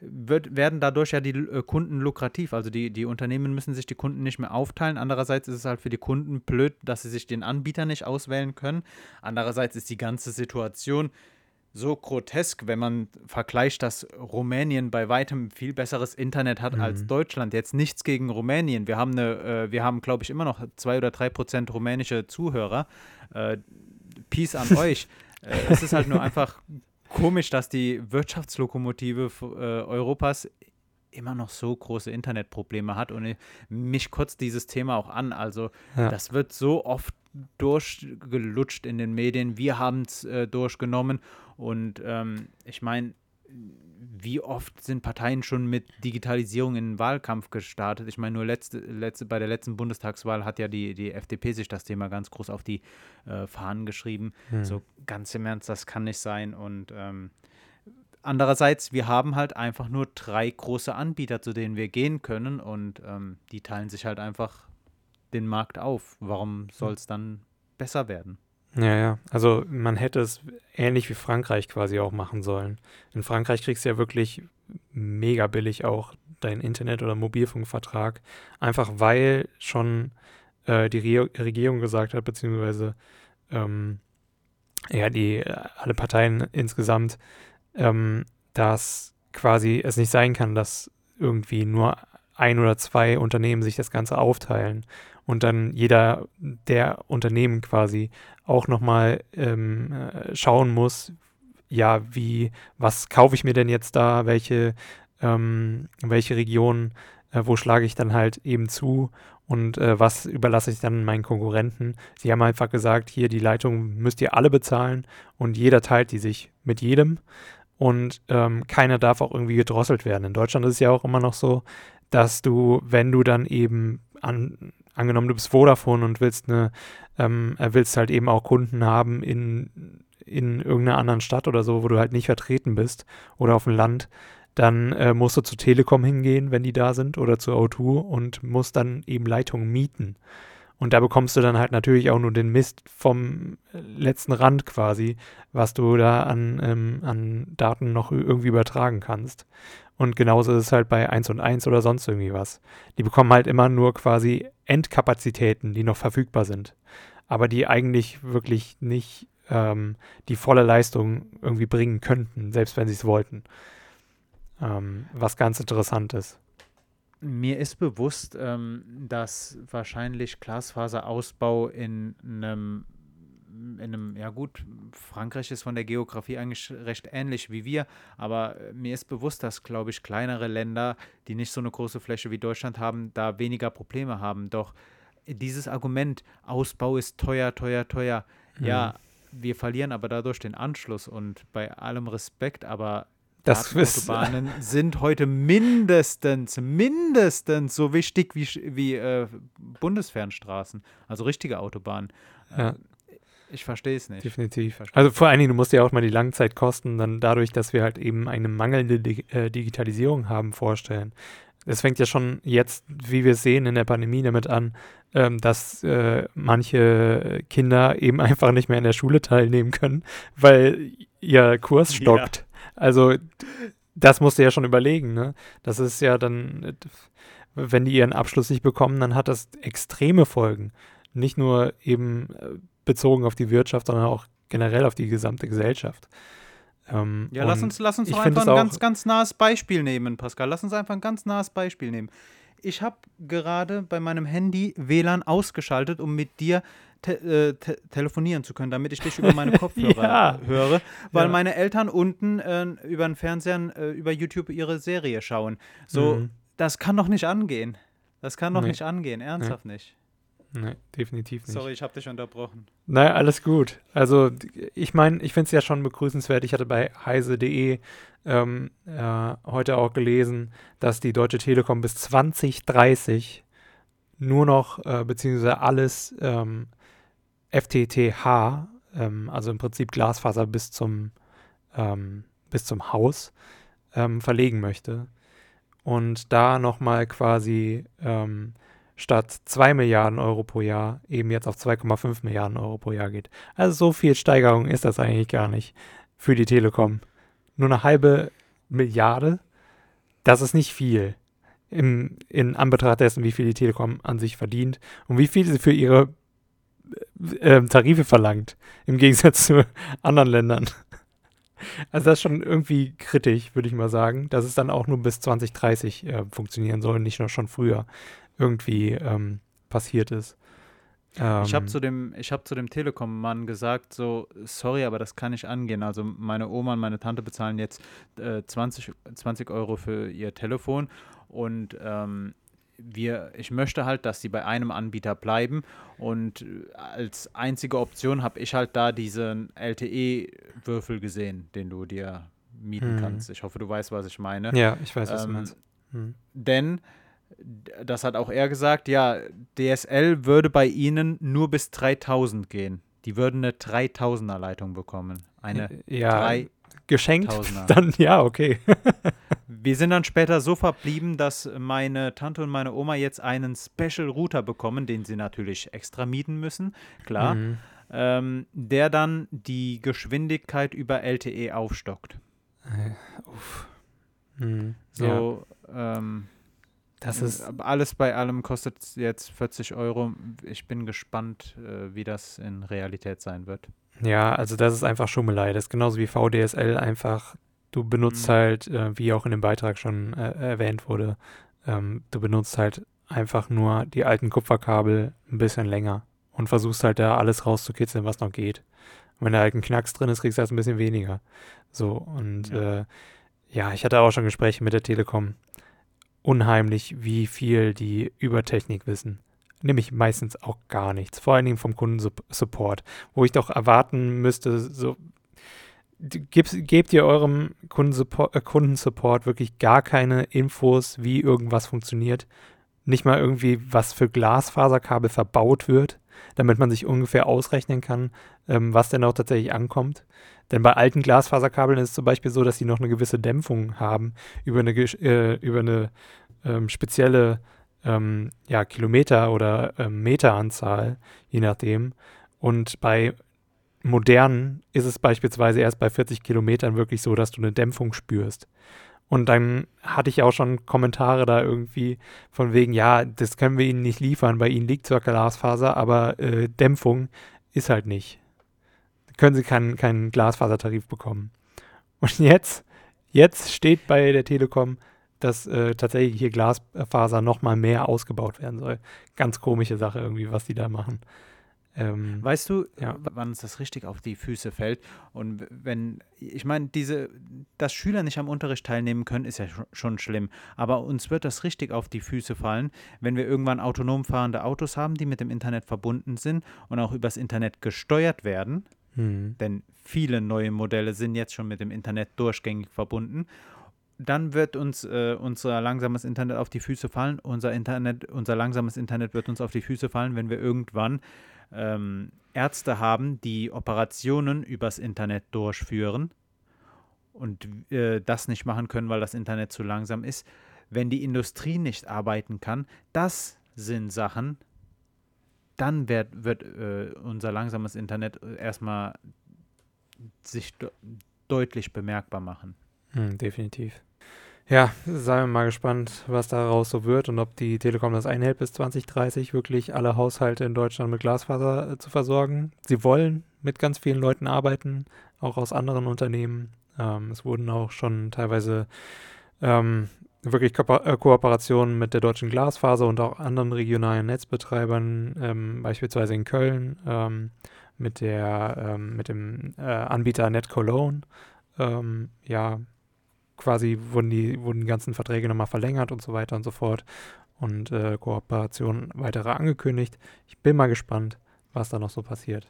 S1: wird, werden dadurch ja die äh, Kunden lukrativ. Also die, die Unternehmen müssen sich die Kunden nicht mehr aufteilen. Andererseits ist es halt für die Kunden blöd, dass sie sich den Anbieter nicht auswählen können. Andererseits ist die ganze Situation so grotesk, wenn man vergleicht, dass Rumänien bei weitem viel besseres Internet hat mhm. als Deutschland. Jetzt nichts gegen Rumänien. Wir haben eine, äh, haben, glaube ich, immer noch zwei oder drei Prozent rumänische Zuhörer. Äh, Peace an euch. Äh, es ist halt nur einfach komisch, dass die Wirtschaftslokomotive äh, Europas immer noch so große Internetprobleme hat und mich kotzt dieses Thema auch an. Also ja. das wird so oft durchgelutscht in den Medien. Wir haben es äh, durchgenommen und ähm, ich meine, wie oft sind Parteien schon mit Digitalisierung in den Wahlkampf gestartet? Ich meine, nur letzte, letzte, bei der letzten Bundestagswahl hat ja die, die FDP sich das Thema ganz groß auf die äh, Fahnen geschrieben. Hm. So ganz im Ernst, das kann nicht sein. Und ähm, andererseits, wir haben halt einfach nur drei große Anbieter, zu denen wir gehen können und ähm, die teilen sich halt einfach den Markt auf. Warum soll es dann besser werden?
S2: Ja, ja. Also man hätte es ähnlich wie Frankreich quasi auch machen sollen. In Frankreich kriegst du ja wirklich mega billig auch deinen Internet- oder Mobilfunkvertrag, einfach weil schon äh, die Re Regierung gesagt hat, beziehungsweise ähm, ja, die äh, alle Parteien insgesamt, ähm, dass quasi es nicht sein kann, dass irgendwie nur ein oder zwei Unternehmen sich das Ganze aufteilen und dann jeder der Unternehmen quasi auch nochmal ähm, äh, schauen muss, ja, wie, was kaufe ich mir denn jetzt da, welche, ähm, welche Regionen, äh, wo schlage ich dann halt eben zu und äh, was überlasse ich dann meinen Konkurrenten. Sie haben einfach gesagt, hier die Leitung müsst ihr alle bezahlen und jeder teilt die sich mit jedem und ähm, keiner darf auch irgendwie gedrosselt werden. In Deutschland ist es ja auch immer noch so, dass du, wenn du dann eben an, angenommen, du bist Vodafone und willst eine, ähm, äh, willst halt eben auch Kunden haben in, in irgendeiner anderen Stadt oder so, wo du halt nicht vertreten bist oder auf dem Land, dann äh, musst du zu Telekom hingehen, wenn die da sind, oder zu O2 und musst dann eben Leitungen mieten. Und da bekommst du dann halt natürlich auch nur den Mist vom letzten Rand quasi, was du da an, ähm, an Daten noch irgendwie übertragen kannst. Und genauso ist es halt bei 1 und 1 oder sonst irgendwie was. Die bekommen halt immer nur quasi Endkapazitäten, die noch verfügbar sind. Aber die eigentlich wirklich nicht ähm, die volle Leistung irgendwie bringen könnten, selbst wenn sie es wollten. Ähm, was ganz interessant ist.
S1: Mir ist bewusst, ähm, dass wahrscheinlich Glasfaserausbau in einem in einem, ja gut, Frankreich ist von der Geografie eigentlich recht ähnlich wie wir, aber äh, mir ist bewusst, dass, glaube ich, kleinere Länder, die nicht so eine große Fläche wie Deutschland haben, da weniger Probleme haben. Doch dieses Argument, Ausbau ist teuer, teuer, teuer, mhm. ja, wir verlieren aber dadurch den Anschluss und bei allem Respekt, aber
S2: das
S1: Autobahnen sind heute mindestens, mindestens so wichtig wie, wie äh, Bundesfernstraßen, also richtige Autobahnen. Ja. Ich verstehe es nicht.
S2: Definitiv. Also vor allen Dingen, du musst ja auch mal die Langzeitkosten dann dadurch, dass wir halt eben eine mangelnde Di äh, Digitalisierung haben, vorstellen. Es fängt ja schon jetzt, wie wir sehen, in der Pandemie damit an, ähm, dass äh, manche Kinder eben einfach nicht mehr in der Schule teilnehmen können, weil ihr Kurs stockt. Ja. Also das musst du ja schon überlegen. Ne? Das ist ja dann, wenn die ihren Abschluss nicht bekommen, dann hat das extreme Folgen. Nicht nur eben äh, bezogen auf die Wirtschaft, sondern auch generell auf die gesamte Gesellschaft.
S1: Ähm, ja, lass uns, lass uns doch einfach ein ganz, ganz nahes Beispiel nehmen, Pascal. Lass uns einfach ein ganz nahes Beispiel nehmen. ich habe gerade bei meinem Handy WLAN ausgeschaltet, um mit dir te äh, te telefonieren zu können, damit ich dich über meine Kopfhörer
S2: Ja.
S1: höre, weil
S2: Ja.
S1: meine Eltern unten äh, über den Fernseher, äh, über YouTube ihre Serie schauen. So,
S2: Mhm.
S1: das kann doch nicht angehen. Das kann doch
S2: Nee.
S1: nicht angehen, ernsthaft nicht.
S2: Nee, definitiv nicht.
S1: Sorry, ich habe dich unterbrochen.
S2: Naja, alles gut. Also ich meine, ich finde es ja schon begrüßenswert. Ich hatte bei heise.de ähm, äh, heute auch gelesen, dass die Deutsche Telekom bis 2030 nur noch, äh, beziehungsweise alles ähm, FTTH, ähm, also im Prinzip Glasfaser bis zum, ähm, bis zum Haus, ähm, verlegen möchte. Und da nochmal quasi ähm, statt 2 Milliarden Euro pro Jahr eben jetzt auf 2,5 Milliarden Euro pro Jahr geht. Also so viel Steigerung ist das eigentlich gar nicht für die Telekom. Nur eine halbe Milliarde, das ist nicht viel im, in Anbetracht dessen, wie viel die Telekom an sich verdient und wie viel sie für ihre äh, Tarife verlangt, im Gegensatz zu anderen Ländern. Also das ist schon irgendwie kritisch, würde ich mal sagen, dass es dann auch nur bis 2030 äh, funktionieren soll, nicht nur schon früher irgendwie ähm, passiert ist. Ähm,
S1: Ich habe zu dem, ich hab zu dem Telekom-Mann gesagt, so, sorry, aber das kann nicht angehen. Also meine Oma und meine Tante bezahlen jetzt äh, 20, 20 Euro für ihr Telefon und ähm, wir, ich möchte halt, dass sie bei einem Anbieter bleiben und äh, als einzige Option habe ich halt da diesen LTE-Würfel gesehen, den du dir mieten
S2: Mhm.
S1: kannst. Ich hoffe, du weißt, was ich meine.
S2: ja, ich weiß, was du
S1: Ähm,
S2: meinst. Hm.
S1: denn das hat auch er gesagt, ja, DSL würde bei ihnen nur bis 3000 gehen. Die würden eine 3000er Leitung bekommen. Eine
S2: ja,
S1: 3000er.
S2: geschenkt, dann ja, okay.
S1: Wir sind dann später so verblieben, dass meine Tante und meine Oma jetzt einen Special Router bekommen, den sie natürlich extra mieten müssen, klar,
S2: Mhm.
S1: ähm, der dann die Geschwindigkeit über LTE aufstockt.
S2: Äh, uff. Hm. Ja,
S1: So, ähm,
S2: das ist,
S1: Aber alles bei allem kostet jetzt 40 Euro. Ich bin gespannt, äh, wie das in Realität sein wird.
S2: ja, also das ist einfach Schummelei. Das ist genauso wie VDSL einfach. Du benutzt
S1: Mhm.
S2: halt, äh, wie auch in dem Beitrag schon äh, erwähnt wurde, ähm, du benutzt halt einfach nur die alten Kupferkabel ein bisschen länger und versuchst halt da alles rauszukitzeln, was noch geht. Und wenn da halt ein Knacks drin ist, kriegst du halt ein bisschen weniger. So, und
S1: Ja.
S2: äh, ja, ich hatte auch schon Gespräche mit der Telekom. Unheimlich, wie viel die über Technik wissen. Nämlich meistens auch gar nichts. Vor allen Dingen vom Kundensupport, wo ich doch erwarten müsste, so gebt, gebt ihr eurem Kundensupport, äh, Kundensupport wirklich gar keine Infos, wie irgendwas funktioniert. Nicht mal irgendwie, was für Glasfaserkabel verbaut wird, damit man sich ungefähr ausrechnen kann, ähm, was denn auch tatsächlich ankommt. Denn bei alten Glasfaserkabeln ist es zum Beispiel so, dass sie noch eine gewisse Dämpfung haben über eine, äh, über eine ähm, spezielle ähm, ja, Kilometer- oder ähm, Meteranzahl, je nachdem. Und bei modernen ist es beispielsweise erst bei 40 Kilometern wirklich so, dass du eine Dämpfung spürst. Und dann hatte ich auch schon Kommentare da irgendwie von wegen, ja, das können wir Ihnen nicht liefern, bei Ihnen liegt zwar Glasfaser, aber äh, Dämpfung ist halt nicht. Können Sie keinen, keinen Glasfasertarif bekommen. Und jetzt, jetzt steht bei der Telekom, dass äh, tatsächlich hier Glasfaser nochmal mehr ausgebaut werden soll. Ganz komische Sache irgendwie, was die da machen. Ähm,
S1: Weißt du,
S2: Ja.
S1: wann uns das richtig auf die Füße fällt? Und wenn, ich meine, diese, dass Schüler nicht am Unterricht teilnehmen können, ist ja sch- schon schlimm. Aber uns wird das richtig auf die Füße fallen, wenn wir irgendwann autonom fahrende Autos haben, die mit dem Internet verbunden sind und auch übers Internet gesteuert werden.
S2: hm,
S1: denn viele neue Modelle sind jetzt schon mit dem Internet durchgängig verbunden. Dann wird uns äh, unser langsames Internet auf die Füße fallen. Unser Internet, unser langsames Internet wird uns auf die Füße fallen, wenn wir irgendwann ähm, Ärzte haben, die Operationen übers Internet durchführen und äh, das nicht machen können, weil das Internet zu langsam ist. Wenn die Industrie nicht arbeiten kann, das sind Sachen, dann wird, wird äh, unser langsames Internet äh, erstmal sich de deutlich bemerkbar machen.
S2: hm, definitiv. Ja, seien wir mal gespannt, was daraus so wird und ob die Telekom das einhält bis 2030, wirklich alle Haushalte in Deutschland mit Glasfaser äh, zu versorgen. Sie wollen mit ganz vielen Leuten arbeiten, auch aus anderen Unternehmen. Ähm, es wurden auch schon teilweise ähm, wirklich Ko äh, Kooperationen mit der Deutschen Glasfaser und auch anderen regionalen Netzbetreibern, ähm, beispielsweise in Köln, ähm, mit, der, ähm, mit dem äh, Anbieter NetCologne. Ähm, ja, quasi wurden die, wurden die ganzen Verträge nochmal verlängert und so weiter und so fort und äh, Kooperationen weitere angekündigt. Ich bin mal gespannt, was da noch so passiert.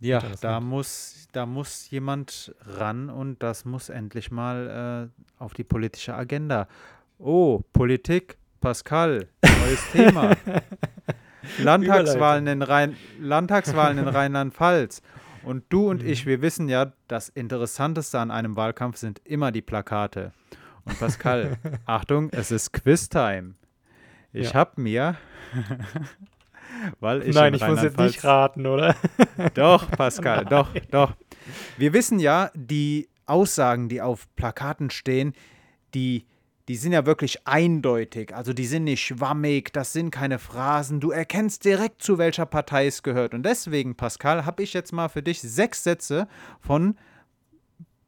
S1: Ja, da muss, da muss jemand ran und das muss endlich mal äh, auf die politische Agenda. Oh, Politik, Pascal, neues Thema. Landtagswahlen in, Rhein Landtagswahlen in Rheinland-Pfalz. Und du und mhm. ich, wir wissen ja, das Interessanteste an einem Wahlkampf sind immer die Plakate. Und Pascal, Achtung, es ist Quiz-Time. Ich ja. habe mir, weil ich
S2: Nein, ich muss jetzt nicht raten, oder?
S1: Doch, Pascal, Nein. doch, doch. Wir wissen ja, die Aussagen, die auf Plakaten stehen, die die sind ja wirklich eindeutig. Also die sind nicht schwammig, das sind keine Phrasen. Du erkennst direkt, zu welcher Partei es gehört. Und deswegen, Pascal, habe ich jetzt mal für dich sechs Sätze von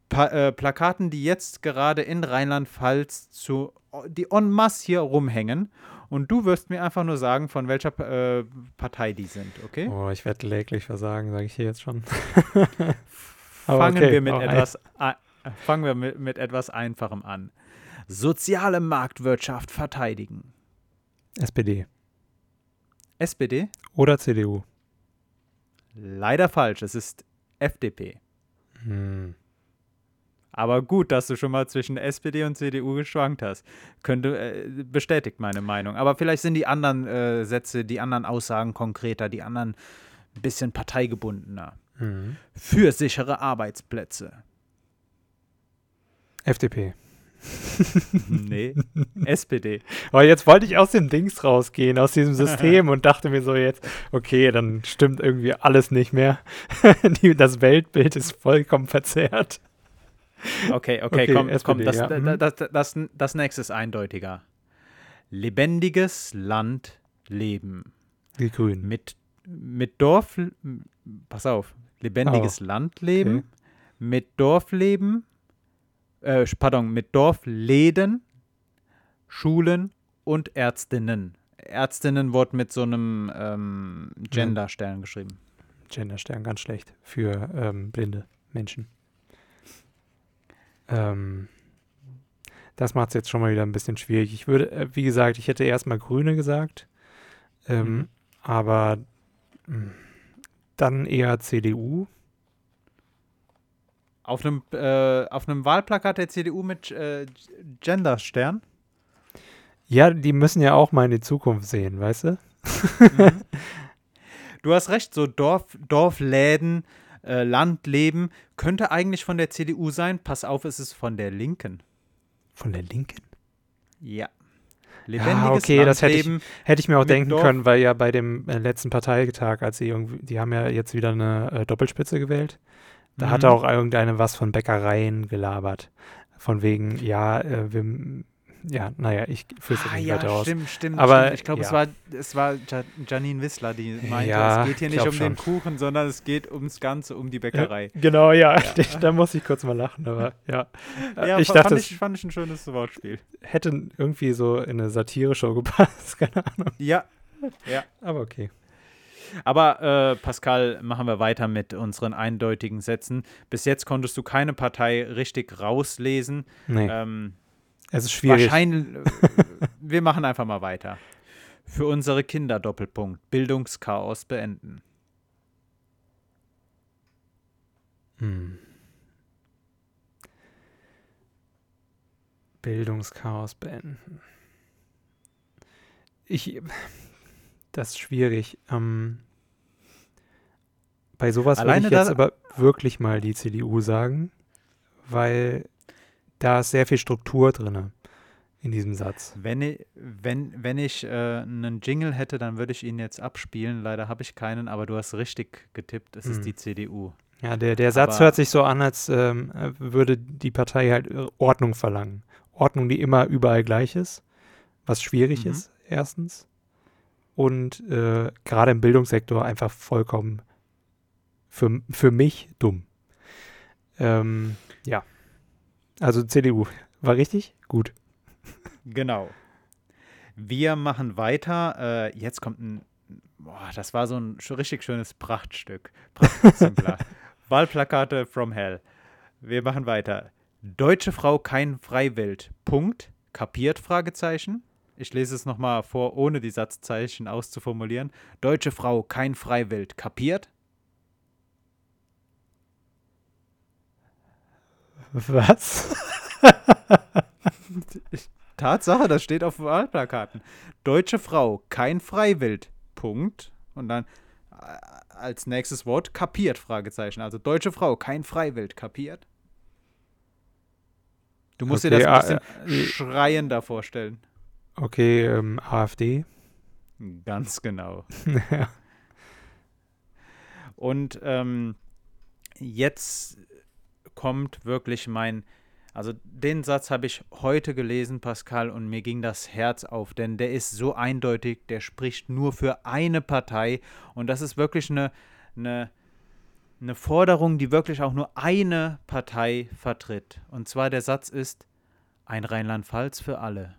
S1: pa äh, Plakaten, die jetzt gerade in Rheinland-Pfalz zu die en masse hier rumhängen. Und du wirst mir einfach nur sagen, von welcher äh, Partei die sind, okay?
S2: Oh, ich werde kläglich versagen, sage ich hier jetzt schon.
S1: fangen, okay, wir mit etwas, fangen wir mit, mit etwas Einfachem an soziale Marktwirtschaft verteidigen?
S2: SPD.
S1: SPD?
S2: Oder CDU?
S1: Leider falsch, es ist FDP. Hm. Aber gut, dass du schon mal zwischen SPD und CDU geschwankt hast. Könnte, äh, bestätigt meine Meinung. Aber vielleicht sind die anderen äh, Sätze, die anderen Aussagen konkreter, die anderen ein bisschen parteigebundener. Mhm. Für sichere Arbeitsplätze.
S2: FDP.
S1: nee, SPD.
S2: Aber jetzt wollte ich aus den Dings rausgehen, aus diesem System und dachte mir so jetzt, okay, dann stimmt irgendwie alles nicht mehr. das Weltbild ist vollkommen verzerrt.
S1: Okay, okay, okay komm, SPD, komm das, ja. Mhm. das, das, das, das nächste ist eindeutiger. Lebendiges Land leben.
S2: Die Grünen.
S1: Mit, mit Dorf, pass auf, lebendiges oh. Land leben, okay. mit Dorfleben äh, pardon, mit Dorfläden, Schulen und Ärztinnen. Ärztinnen wurde mit so einem ähm, Genderstern geschrieben.
S2: Genderstern, ganz schlecht für ähm, blinde Menschen. Ähm, das macht es jetzt schon mal wieder ein bisschen schwierig. Ich würde, äh, wie gesagt, ich hätte erstmal Grüne gesagt, ähm, mhm. aber mh, hm, dann eher CDU.
S1: Auf einem, äh, auf einem Wahlplakat der CDU mit äh, Genderstern?
S2: Ja, die müssen ja auch mal in die Zukunft sehen, weißt du?
S1: Mhm. Du hast recht, so Dorf, Dorfläden, äh, Landleben könnte eigentlich von der CDU sein. Pass auf, es ist von der Linken.
S2: Von der Linken?
S1: Ja.
S2: Lebendiges ja, okay, Landleben das hätte ich, hätte ich mir auch denken Dorf können, weil ja bei dem äh, letzten Parteitag, als sie irgendwie, die haben ja jetzt wieder eine äh, Doppelspitze gewählt. Da mhm. hat auch irgendeine was von Bäckereien gelabert. Von wegen, ja, äh, wir, ja, naja, ich führe es ah, nicht ja, weiter
S1: stimmt, aus. Stimmt, Aber stimmt. Ich glaube, ja. es war, es war Janine Wissler, die meinte, ja, es geht hier nicht um schon. den Kuchen, sondern es geht ums Ganze, um die Bäckerei.
S2: genau, ja. da muss ich kurz mal lachen, aber ja.
S1: ja ich dachte, fand, ich, fand ich ein schönes Wortspiel.
S2: Hätte irgendwie so in eine Satire-Show gepasst, keine Ahnung.
S1: Ja, ja.
S2: Aber okay.
S1: Aber äh, Pascal, machen wir weiter mit unseren eindeutigen Sätzen. Bis jetzt konntest du keine Partei richtig rauslesen.
S2: Nee. Ähm, es ist schwierig.
S1: Wahrscheinlich, wir machen einfach mal weiter. Für unsere Kinder Doppelpunkt. Bildungschaos beenden.
S2: Hm. Bildungschaos beenden. Ich, das ist schwierig. Ähm, bei sowas würde ich jetzt aber wirklich mal die CDU sagen, weil da ist sehr viel Struktur drin in diesem Satz.
S1: Wenn ich, wenn, wenn ich äh, einen Jingle hätte, dann würde ich ihn jetzt abspielen. Leider habe ich keinen, aber du hast richtig getippt. Es hm. ist die CDU.
S2: Ja, der, der Satz aber hört sich so an, als ähm, würde die Partei halt äh, Ordnung verlangen. Ordnung, die immer überall gleich ist, was schwierig mhm. ist, erstens und äh, gerade im Bildungssektor einfach vollkommen für, für mich dumm. Ähm, ja. Also CDU. War richtig? Gut.
S1: Genau. Wir machen weiter. Äh, jetzt kommt ein, boah, das war so ein richtig schönes Prachtstück. Prachtexemplar. Wahlplakate from Hell. Wir machen weiter. Deutsche Frau kein Freiwild. Punkt. Kapiert? Fragezeichen. Ich lese es nochmal vor, ohne die Satzzeichen auszuformulieren. Deutsche Frau kein Freiwild. Kapiert?
S2: Was?
S1: Tatsache, das steht auf Wahlplakaten. Deutsche Frau, kein Freiwild. Punkt. Und dann äh, als nächstes Wort kapiert, Fragezeichen. Also deutsche Frau, kein Freiwild. Kapiert? Du musst
S2: Okay,
S1: dir das ein bisschen
S2: äh,
S1: schreiender vorstellen.
S2: Okay, ähm, AfD.
S1: Ganz genau.
S2: ja.
S1: Und ähm, jetzt kommt wirklich mein, also den Satz habe ich heute gelesen, Pascal, und mir ging das Herz auf, denn der ist so eindeutig, der spricht nur für eine Partei und das ist wirklich eine, eine, eine Forderung, die wirklich auch nur eine Partei vertritt. Und zwar der Satz ist, ein Rheinland-Pfalz für alle.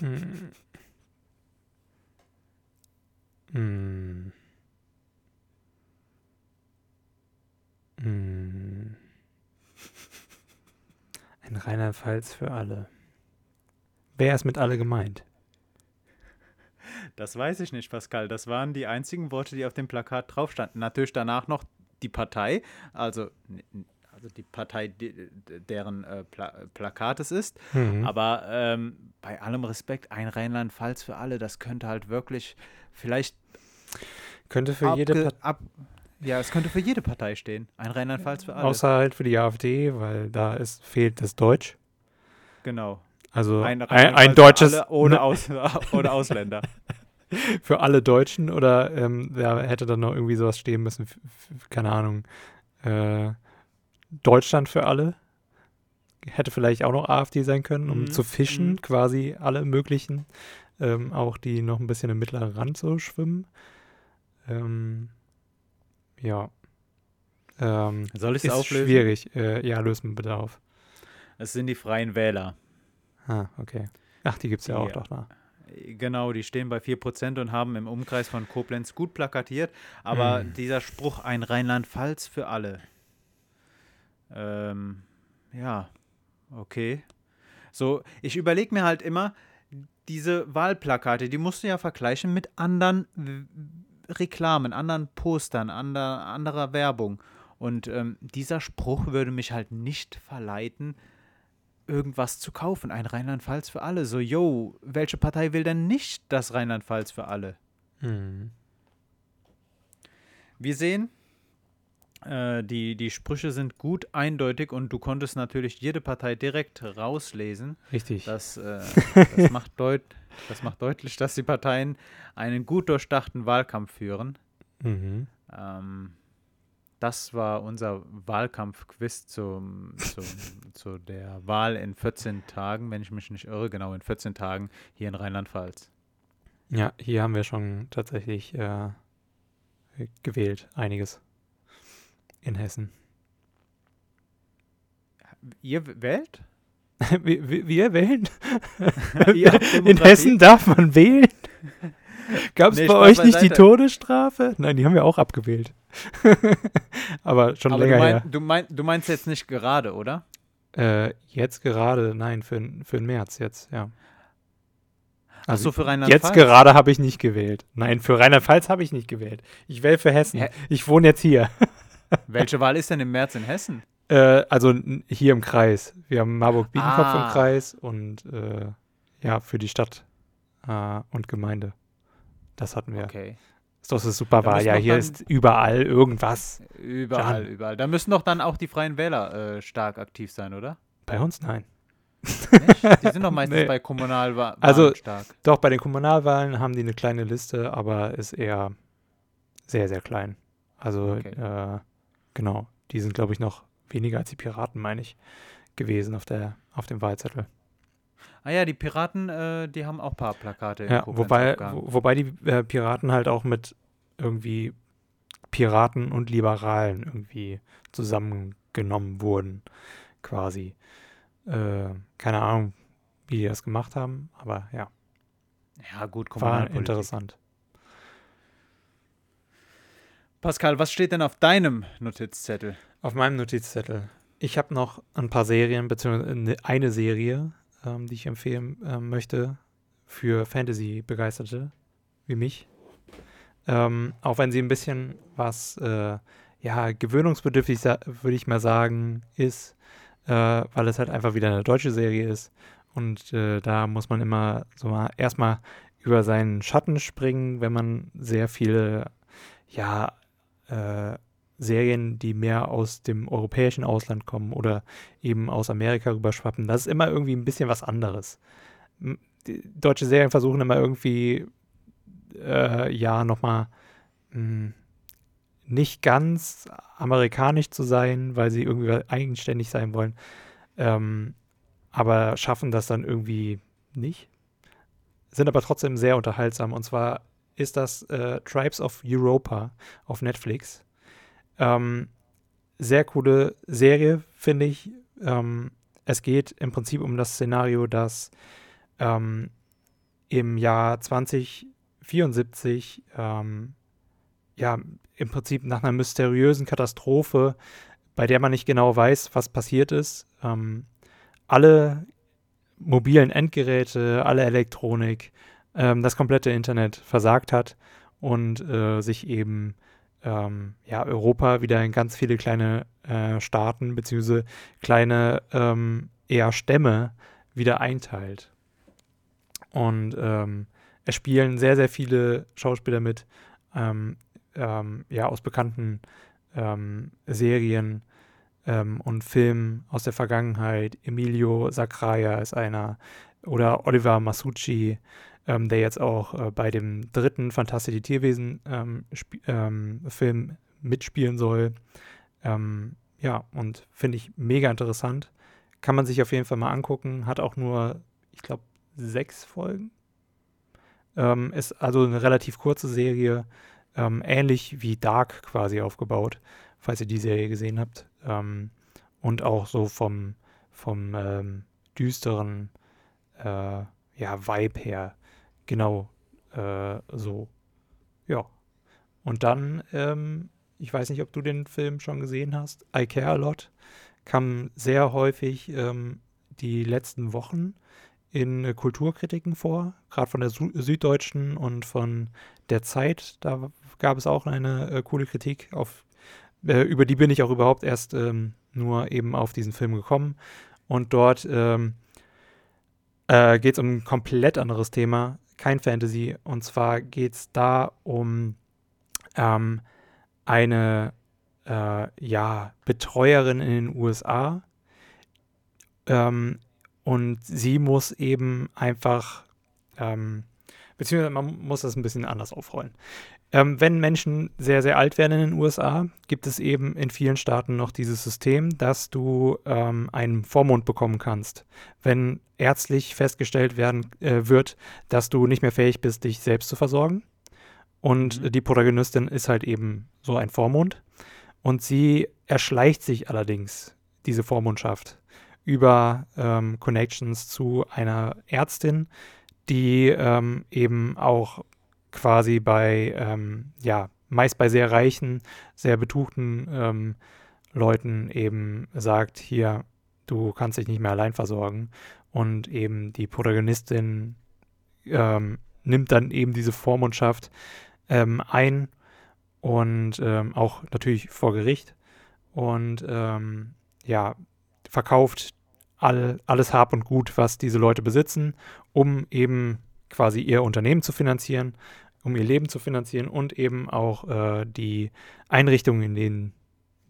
S2: Hm. Hm. Hm. Ein Rheinland-Pfalz für alle. Wer ist mit alle gemeint?
S1: Das weiß ich nicht, Pascal. Das waren die einzigen Worte, die auf dem Plakat drauf standen. Natürlich danach noch die Partei, also, also die Partei, deren äh, Pla Plakat es ist.
S2: Mhm.
S1: Aber ähm, bei allem Respekt, ein Rheinland-Pfalz für alle, das könnte halt wirklich vielleicht
S2: Könnte für jede Partei,
S1: ab, ja, es könnte für jede Partei stehen. Ein Rheinland-Pfalz für alle.
S2: außer halt für die AfD, weil da ist, fehlt das Deutsch.
S1: genau.
S2: Also
S1: Ein,
S2: ein, ein deutsches
S1: ohne, Aus, ohne Ausländer.
S2: für alle Deutschen oder ähm, da hätte dann noch irgendwie sowas stehen müssen, keine Ahnung, äh, Deutschland für alle. Hätte vielleicht auch noch AfD sein können, um
S1: Mhm,
S2: zu fischen,
S1: mhm.
S2: quasi alle möglichen, ähm, auch die noch ein bisschen im mittleren Rand so schwimmen. Ähm, ja. Ähm,
S1: Soll ich es
S2: ist
S1: auflösen?
S2: schwierig. Äh, ja, lösen bitte auf.
S1: Es sind die Freien Wähler.
S2: Ah, okay. Ach, die gibt es ja auch
S1: Ja.
S2: doch da.
S1: Genau, die stehen bei 4% und haben im Umkreis von Koblenz gut plakatiert. Aber
S2: Hm.
S1: dieser Spruch, ein Rheinland-Pfalz für alle. Ähm, ja, okay. So, ich überlege mir halt immer, diese Wahlplakate, die musst du ja vergleichen mit anderen Reklamen, anderen Postern, ander, anderer Werbung. Und ähm, dieser Spruch würde mich halt nicht verleiten, irgendwas zu kaufen. Ein Rheinland-Pfalz für alle. So, yo, welche Partei will denn nicht das Rheinland-Pfalz für alle?
S2: Hm.
S1: Wir sehen, äh, die, die Sprüche sind gut eindeutig und du konntest natürlich jede Partei direkt rauslesen.
S2: Richtig.
S1: Das, äh, das, macht, deut das macht deutlich, dass die Parteien einen gut durchdachten Wahlkampf führen.
S2: Mhm.
S1: Ähm, das war unser Wahlkampfquiz zum, zum, zu der Wahl in 14 Tagen, wenn ich mich nicht irre, genau in 14 Tagen hier in Rheinland-Pfalz.
S2: Ja, hier haben wir schon tatsächlich äh, gewählt, einiges in Hessen.
S1: Ihr wählt?
S2: wir, wir- wählen? In? Hessen darf man wählen? Gab es
S1: Nee,
S2: bei euch nicht die. Todesstrafe? Nein, die haben wir auch abgewählt. Aber schon
S1: Aber du,
S2: länger
S1: mein, du, mein, du meinst jetzt nicht gerade, oder?
S2: her. Äh, jetzt gerade, nein, für, für den März jetzt, ja.
S1: Ach so, für
S2: Jetzt
S1: Rheinland-Pfalz?
S2: gerade habe ich nicht gewählt. Nein, für Rheinland-Pfalz habe ich nicht gewählt. Ich wähle für Hessen.
S1: Hä?
S2: Ich wohne jetzt hier.
S1: Welche Wahl ist denn im März in Hessen?
S2: Äh, also hier im Kreis. Wir haben Marburg-Biedenkopf
S1: Ah.
S2: im Kreis und äh, ja, für die Stadt äh, und Gemeinde. Das hatten wir.
S1: Okay.
S2: Ist doch so super Wahl. Ja, hier ist überall irgendwas.
S1: Überall,
S2: Jan.
S1: überall. Da müssen doch dann auch die Freien Wähler äh, stark aktiv sein, oder?
S2: Bei uns nein.
S1: Nicht? Die sind doch meistens
S2: Nee.
S1: bei Kommunalwahlen
S2: Also-
S1: stark.
S2: Doch, bei den Kommunalwahlen haben die eine kleine Liste, aber ist eher sehr, sehr klein. Also,
S1: Okay.
S2: äh, genau. Die sind, glaube ich, noch weniger als die Piraten, meine ich, gewesen auf, der, auf dem Wahlzettel.
S1: Ah ja, die Piraten, äh, die haben auch ein paar Plakate
S2: Ja, wobei, wo, wobei die äh, Piraten halt auch mit irgendwie Piraten und Liberalen irgendwie zusammengenommen wurden, quasi. Äh, keine Ahnung, wie die das gemacht haben, aber ja.
S1: Ja, gut,
S2: War interessant.
S1: Pascal, was steht denn auf deinem Notizzettel?
S2: Auf meinem Notizzettel. Ich habe noch ein paar Serien, beziehungsweise eine- Serie, ähm, die ich empfehlen ähm, möchte für Fantasy-Begeisterte wie mich. Ähm, auch wenn sie ein bisschen was, äh, ja, gewöhnungsbedürftig, würde ich mal sagen, ist, äh, weil es halt einfach wieder eine deutsche Serie ist. Und äh, da muss man immer so mal erstmal über seinen Schatten springen, wenn man sehr viele, ja, äh, Serien, die mehr aus dem europäischen Ausland kommen oder eben aus Amerika rüberschwappen. Das ist immer irgendwie ein bisschen was anderes. Die deutsche Serien versuchen immer irgendwie, äh, ja, nochmal nicht ganz amerikanisch zu sein, weil sie irgendwie eigenständig sein wollen, ähm, aber schaffen das dann irgendwie nicht. Sind aber trotzdem sehr unterhaltsam. Und zwar ist das äh, Tribes of Europa auf Netflix. Ähm, sehr coole Serie, finde ich. Ähm, es geht im Prinzip um das Szenario, dass ähm, im Jahr 2074 ähm, ja im Prinzip nach einer mysteriösen Katastrophe, bei der man nicht genau weiß, was passiert ist, ähm, alle mobilen Endgeräte, alle Elektronik, ähm, das komplette Internet versagt hat und äh, sich eben ähm, ja, Europa wieder in ganz viele kleine äh, Staaten beziehungsweise kleine ähm, eher Stämme wieder einteilt. Und ähm, es spielen sehr, sehr viele Schauspieler mit, ähm, ähm, ja, aus bekannten Serien und Filmen aus der Vergangenheit. Emilio Sacraia ist einer oder Oliver Masucci, ähm, der jetzt auch äh, bei dem dritten Fantastische Tierwesen ähm, ähm, mitspielen soll. Ähm, ja, und finde ich mega interessant. Kann man sich auf jeden Fall mal angucken. Hat auch nur, ich glaube, sechs Folgen. Ähm, ist also eine relativ kurze Serie, ähm, ähnlich wie Dark quasi aufgebaut, falls ihr die Serie gesehen habt. Ähm, und auch so vom, vom düsteren äh, ja, Vibe her genau äh, so. Ja. Und dann, ähm, ich weiß nicht, ob du den Film schon gesehen hast, I Care a Lot, kam sehr häufig ähm, die letzten Wochen in äh, Kulturkritiken vor, gerade von der Su Süddeutschen und von der Zeit. Da gab es auch eine äh, coole Kritik, auf, äh, über die bin ich auch überhaupt erst ähm, nur eben auf diesen Film gekommen. Und dort ähm, äh, geht es um ein komplett anderes Thema, kein Fantasy. Und zwar geht es da um ähm, eine äh, ja, Betreuerin in den USA. Ähm, und sie muss eben einfach, ähm, beziehungsweise man muss das ein bisschen anders aufrollen. Ähm, wenn Menschen sehr, sehr alt werden in den USA, gibt es eben in vielen Staaten noch dieses System, dass du ähm, einen Vormund bekommen kannst. Wenn ärztlich festgestellt werden äh, wird, dass du nicht mehr fähig bist, dich selbst zu versorgen. Und
S1: Mhm.
S2: die Protagonistin ist halt eben so ein Vormund. Und sie erschleicht sich allerdings diese Vormundschaft über ähm, Connections zu einer Ärztin, die ähm, eben auch quasi bei, ähm, ja, meist bei sehr reichen, sehr betuchten ähm, Leuten eben sagt, hier, du kannst dich nicht mehr allein versorgen. Und eben die Protagonistin ähm, nimmt dann eben diese Vormundschaft ähm, ein und ähm, auch natürlich vor Gericht und ähm, ja, verkauft all, alles Hab und Gut, was diese Leute besitzen, um eben quasi ihr Unternehmen zu finanzieren, um ihr Leben zu finanzieren und eben auch äh, die Einrichtungen, in denen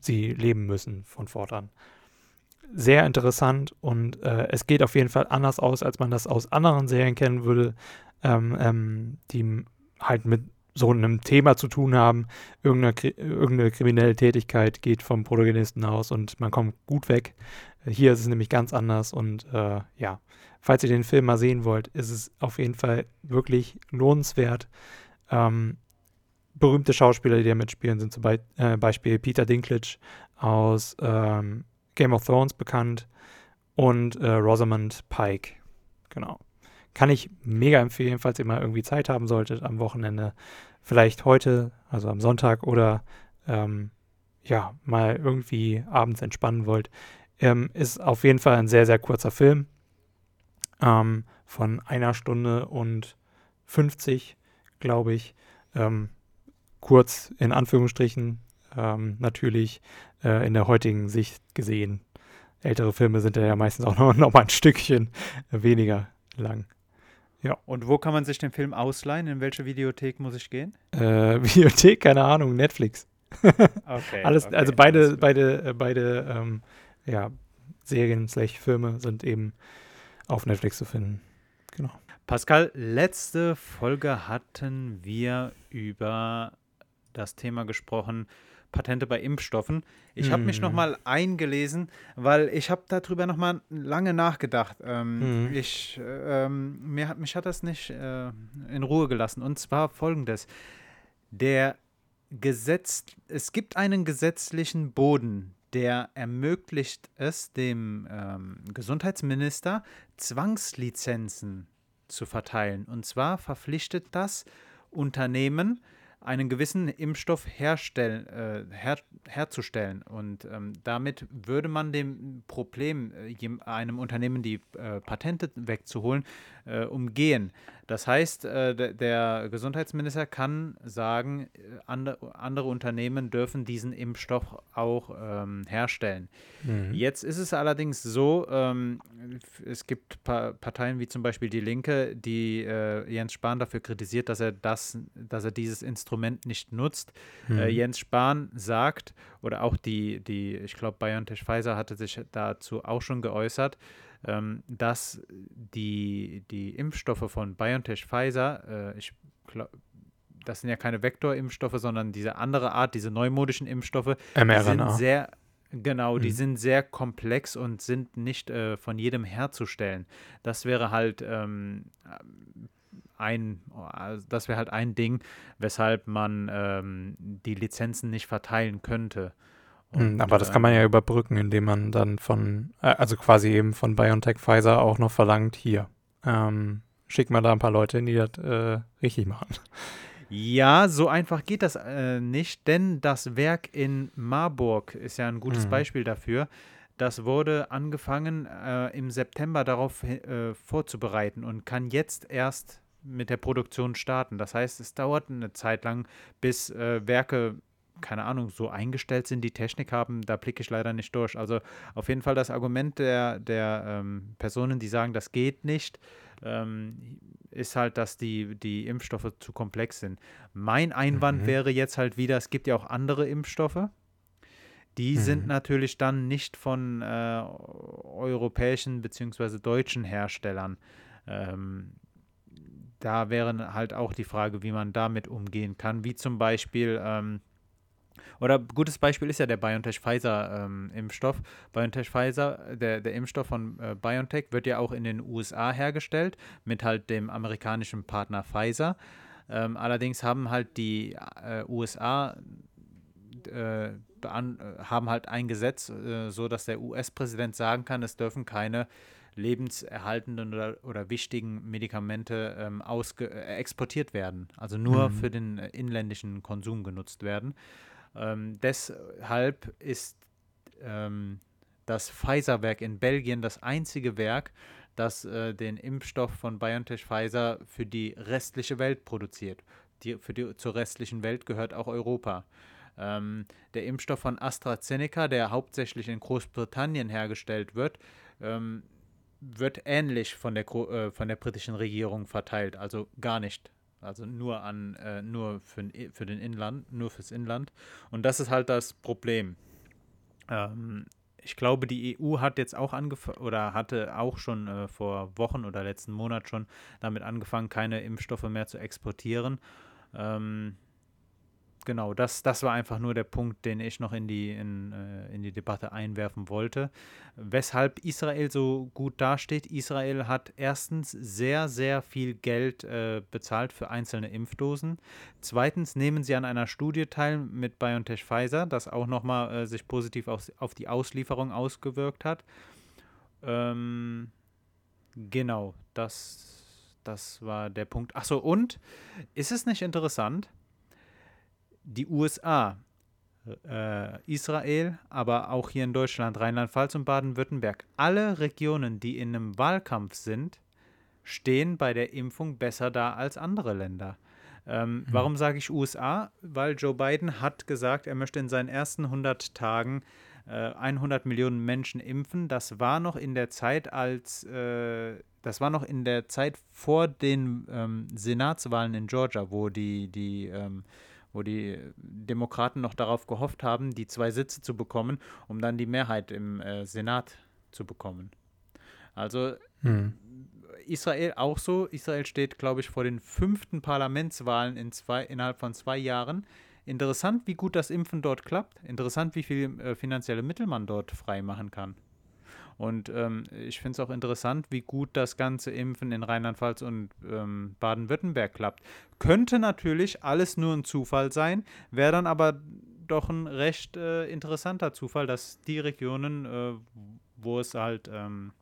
S2: sie leben müssen von fortan. Sehr interessant und äh, es geht auf jeden Fall anders aus, als man das aus anderen Serien kennen würde, ähm, ähm, die halt mit so einem Thema zu tun haben. Irgendeine, irgendeine kriminelle Tätigkeit geht vom Protagonisten aus und man kommt gut weg. Hier ist es nämlich ganz anders und äh, ja, falls ihr den Film mal sehen wollt, ist es auf jeden Fall wirklich lohnenswert. Ähm, berühmte Schauspieler, die da mitspielen, sind zum Be äh, Beispiel Peter Dinklage aus ähm, Game of Thrones bekannt und äh, Rosamund Pike. Genau. Kann ich mega empfehlen, falls ihr mal irgendwie Zeit haben solltet am Wochenende. Vielleicht heute, also am Sonntag oder ähm, ja, mal irgendwie abends entspannen wollt. Ähm, ist auf jeden Fall ein sehr, sehr kurzer Film. Ähm, von einer Stunde und 50, glaube ich. Ähm, kurz in Anführungsstrichen, ähm, natürlich äh, in der heutigen Sicht gesehen. Ältere Filme sind ja meistens auch noch, noch mal ein Stückchen weniger lang.
S1: Ja. Und wo kann man sich den Film ausleihen? In welche Videothek muss ich gehen?
S2: Äh, Videothek, keine Ahnung, Netflix. okay. Alles, okay, also beide, beide, äh, beide ähm, ja, Serien, Filme sind eben auf Netflix zu finden. Genau.
S1: Pascal, letzte Folge hatten wir über das Thema gesprochen, Patente bei Impfstoffen. Ich habe mich mhm. nochmal eingelesen, weil ich habe darüber nochmal lange nachgedacht. Ähm, mm. ich, ähm, mir hat, mich hat das nicht äh, in Ruhe gelassen. Und zwar folgendes. Der Gesetz, es gibt einen gesetzlichen Boden, der ermöglicht es dem ähm, Gesundheitsminister, Zwangslizenzen zu verteilen. Und zwar verpflichtet das Unternehmen, einen gewissen Impfstoff herstellen, äh, her, herzustellen. Und ähm, damit würde man dem Problem, äh, einem Unternehmen die äh, Patente wegzuholen, äh, umgehen. Das heißt, äh, der Gesundheitsminister kann sagen, äh, andere, andere Unternehmen dürfen diesen Impfstoff auch ähm, herstellen. Mhm. Jetzt ist es allerdings so, ähm, es gibt pa Parteien wie zum Beispiel die Linke, die äh, Jens Spahn dafür kritisiert, dass er das, dass er dieses Instrument nicht nutzt. Mhm. Äh, Jens Spahn sagt, oder auch die, die ich glaube, BioNTech Pfizer hatte sich dazu auch schon geäußert, ähm, dass die, die Impfstoffe von BioNTech Pfizer, äh, ich glaub, das sind ja keine Vektorimpfstoffe, sondern diese andere Art, diese neumodischen Impfstoffe, mRNA. sind sehr, genau, mhm. die sind sehr komplex und sind nicht äh, von jedem herzustellen. Das wäre halt ähm, ein, also das wäre halt ein Ding, weshalb man ähm, die Lizenzen nicht verteilen könnte.
S2: Hm, Und, Aber das kann man ja überbrücken, indem man dann von, äh, also quasi eben von BioNTech Pfizer auch noch verlangt, hier, ähm, schickt man da ein paar Leute hin, die das äh, richtig machen.
S1: Ja, so einfach geht das äh, nicht, denn das Werk in Marburg ist ja ein gutes mhm. Beispiel dafür. Das wurde angefangen äh, im September darauf äh, vorzubereiten und kann jetzt erst mit der Produktion starten. Das heißt, es dauert eine Zeit lang, bis äh, Werke keine Ahnung, so eingestellt sind, die Technik haben, da blicke ich leider nicht durch. Also auf jeden Fall das Argument der, der ähm, Personen, die sagen, das geht nicht, ähm, ist halt, dass die, die Impfstoffe zu komplex sind. Mein Einwand mhm. wäre jetzt halt wieder, es gibt ja auch andere Impfstoffe. Die mhm. sind natürlich dann nicht von äh, europäischen bzw. deutschen Herstellern. Ähm, da wäre halt auch die Frage, wie man damit umgehen kann, wie zum Beispiel ähm, oder gutes Beispiel ist ja der BioNTech-Pfizer-Impfstoff. Ähm, BioNTech-Pfizer, der, der Impfstoff von äh, BioNTech, wird ja auch in den USA hergestellt, mit halt dem amerikanischen Partner Pfizer. Ähm, allerdings haben halt die äh, USA äh, haben halt ein Gesetz, äh, so dass der US-Präsident sagen kann, es dürfen keine lebenserhaltenden oder, oder wichtigen Medikamente ähm, äh, exportiert werden, also nur mhm. für den äh, inländischen Konsum genutzt werden. Ähm, deshalb ist ähm, das Pfizer-Werk in Belgien das einzige Werk, das äh, den Impfstoff von BioNTech Pfizer für die restliche Welt produziert. Die, für die, zur restlichen Welt gehört auch Europa. Ähm, der Impfstoff von AstraZeneca, der hauptsächlich in Großbritannien hergestellt wird, ähm, wird ähnlich von der, äh, von der britischen Regierung verteilt, also gar nicht also nur an, äh, nur für, für den Inland, nur fürs Inland. Und das ist halt das Problem. Ähm, ich glaube, die EU hat jetzt auch angefangen oder hatte auch schon äh, vor Wochen oder letzten Monat schon damit angefangen, keine Impfstoffe mehr zu exportieren. Ähm, genau, das, das war einfach nur der Punkt, den ich noch in die, in, äh, in die Debatte einwerfen wollte. Weshalb Israel so gut dasteht. Israel hat erstens sehr, sehr viel Geld äh, bezahlt für einzelne Impfdosen. Zweitens nehmen sie an einer Studie teil mit BioNTech Pfizer, das auch nochmal äh, sich positiv auf, auf die Auslieferung ausgewirkt hat. Ähm, genau, das, das war der Punkt. Achso, und ist es nicht interessant? Die USA, äh, Israel, aber auch hier in Deutschland, Rheinland-Pfalz und Baden-Württemberg, alle Regionen, die in einem Wahlkampf sind, stehen bei der Impfung besser da als andere Länder. Ähm, mhm. Warum sage ich USA? Weil Joe Biden hat gesagt, er möchte in seinen ersten 100 Tagen äh, 100 Millionen Menschen impfen. Das war noch in der Zeit, als äh, das war noch in der Zeit vor den ähm, Senatswahlen in Georgia, wo die die ähm, wo die Demokraten noch darauf gehofft haben, die zwei Sitze zu bekommen, um dann die Mehrheit im äh, Senat zu bekommen. Also hm. Israel auch so. Israel steht, glaube ich, vor den fünften Parlamentswahlen in zwei, innerhalb von zwei Jahren. Interessant, wie gut das Impfen dort klappt. Interessant, wie viel äh, finanzielle Mittel man dort frei machen kann. Und ähm, ich finde es auch interessant, wie gut das ganze Impfen in Rheinland-Pfalz und ähm, Baden-Württemberg klappt. Könnte natürlich alles nur ein Zufall sein, wäre dann aber doch ein recht äh, interessanter Zufall, dass die Regionen, äh, wo es halt ähm,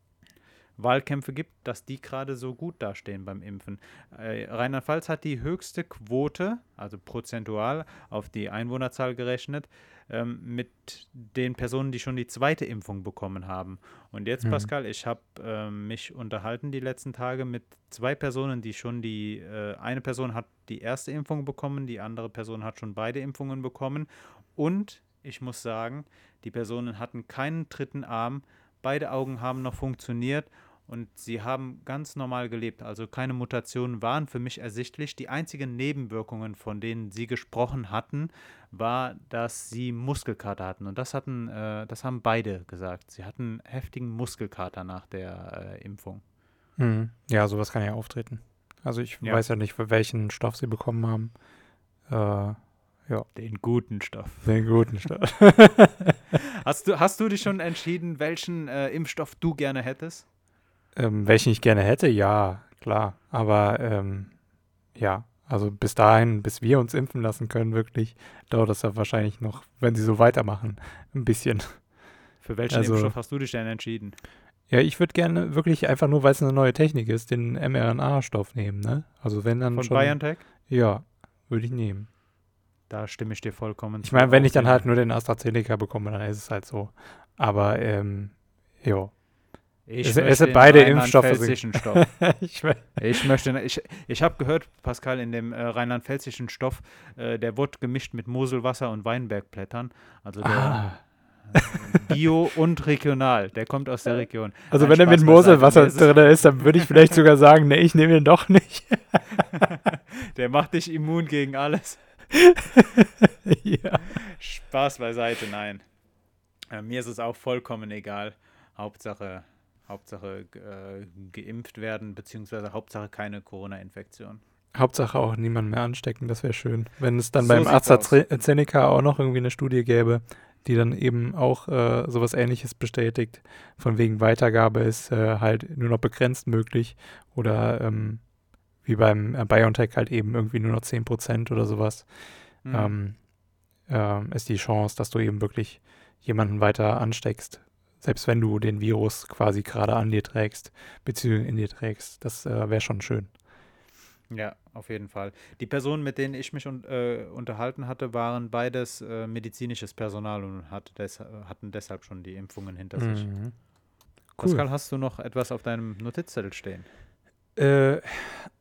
S1: Wahlkämpfe gibt, dass die gerade so gut dastehen beim Impfen. Äh, Rheinland-Pfalz hat die höchste Quote, also prozentual auf die Einwohnerzahl gerechnet, ähm, mit den Personen, die schon die zweite Impfung bekommen haben. Und jetzt, mhm. Pascal, ich habe äh, mich unterhalten die letzten Tage mit zwei Personen, die schon die, äh, eine Person hat die erste Impfung bekommen, die andere Person hat schon beide Impfungen bekommen. Und ich muss sagen, die Personen hatten keinen dritten Arm, beide Augen haben noch funktioniert und sie haben ganz normal gelebt. Also keine Mutationen waren für mich ersichtlich. Die einzigen Nebenwirkungen, von denen sie gesprochen hatten, war, dass sie Muskelkater hatten. Und das hatten, äh, das haben beide gesagt. Sie hatten heftigen Muskelkater nach der äh, Impfung.
S2: Mhm. Ja, sowas kann ja auftreten. Also ich ja. weiß ja nicht, für welchen Stoff sie bekommen haben. Äh, ja.
S1: Den guten Stoff.
S2: Den guten Stoff.
S1: hast, du, hast du dich schon entschieden, welchen äh, Impfstoff du gerne hättest?
S2: Ähm, welchen ich gerne hätte, ja, klar. Aber ähm, ja, also bis dahin, bis wir uns impfen lassen können, wirklich, dauert das ja wahrscheinlich noch, wenn sie so weitermachen, ein bisschen.
S1: Für welchen also, Impfstoff hast du dich denn entschieden?
S2: Ja, ich würde gerne wirklich einfach nur, weil es eine neue Technik ist, den mRNA-Stoff nehmen, ne? Also wenn dann
S1: Von
S2: schon.
S1: BioNTech?
S2: Ja, würde ich nehmen.
S1: Da stimme ich dir vollkommen
S2: zu. Ich meine, wenn ich dann halt nur den AstraZeneca bekomme, dann ist es halt so. Aber, ähm, ja.
S1: Ich es, es sind beide Impfstoffe. Stoff. ich, ich, möchte, ich, ich habe gehört, Pascal, in dem äh, rheinland-pfälzischen Stoff, äh, der wird gemischt mit Moselwasser und Weinbergblättern. Also der ah. Bio und regional. Der kommt aus der Region.
S2: Also Nein, wenn er mit Moselwasser drin ist, dann würde ich vielleicht sogar sagen, nee, ich nehme ihn doch nicht.
S1: der macht dich immun gegen alles. ja. Spaß beiseite, nein. Äh, mir ist es auch vollkommen egal. Hauptsache Hauptsache äh, geimpft werden, beziehungsweise Hauptsache keine Corona-Infektion.
S2: Hauptsache auch niemand mehr anstecken, das wäre schön. Wenn es dann so beim AstraZeneca auch noch irgendwie eine Studie gäbe, die dann eben auch äh, sowas ähnliches bestätigt, von wegen Weitergabe ist äh, halt nur noch begrenzt möglich oder ähm, wie beim äh, BioNTech halt eben irgendwie nur noch 10% oder sowas, mhm. ähm, ähm, ist die Chance, dass du eben wirklich jemanden weiter ansteckst, selbst wenn du den Virus quasi gerade an dir trägst, beziehungsweise in dir trägst. Das äh, wäre schon schön.
S1: Ja, auf jeden Fall. Die Personen, mit denen ich mich un äh, unterhalten hatte, waren beides äh, medizinisches Personal und hat des hatten deshalb schon die Impfungen hinter mhm. sich. Cool. Pascal, hast du noch etwas auf deinem Notizzettel stehen?
S2: Äh,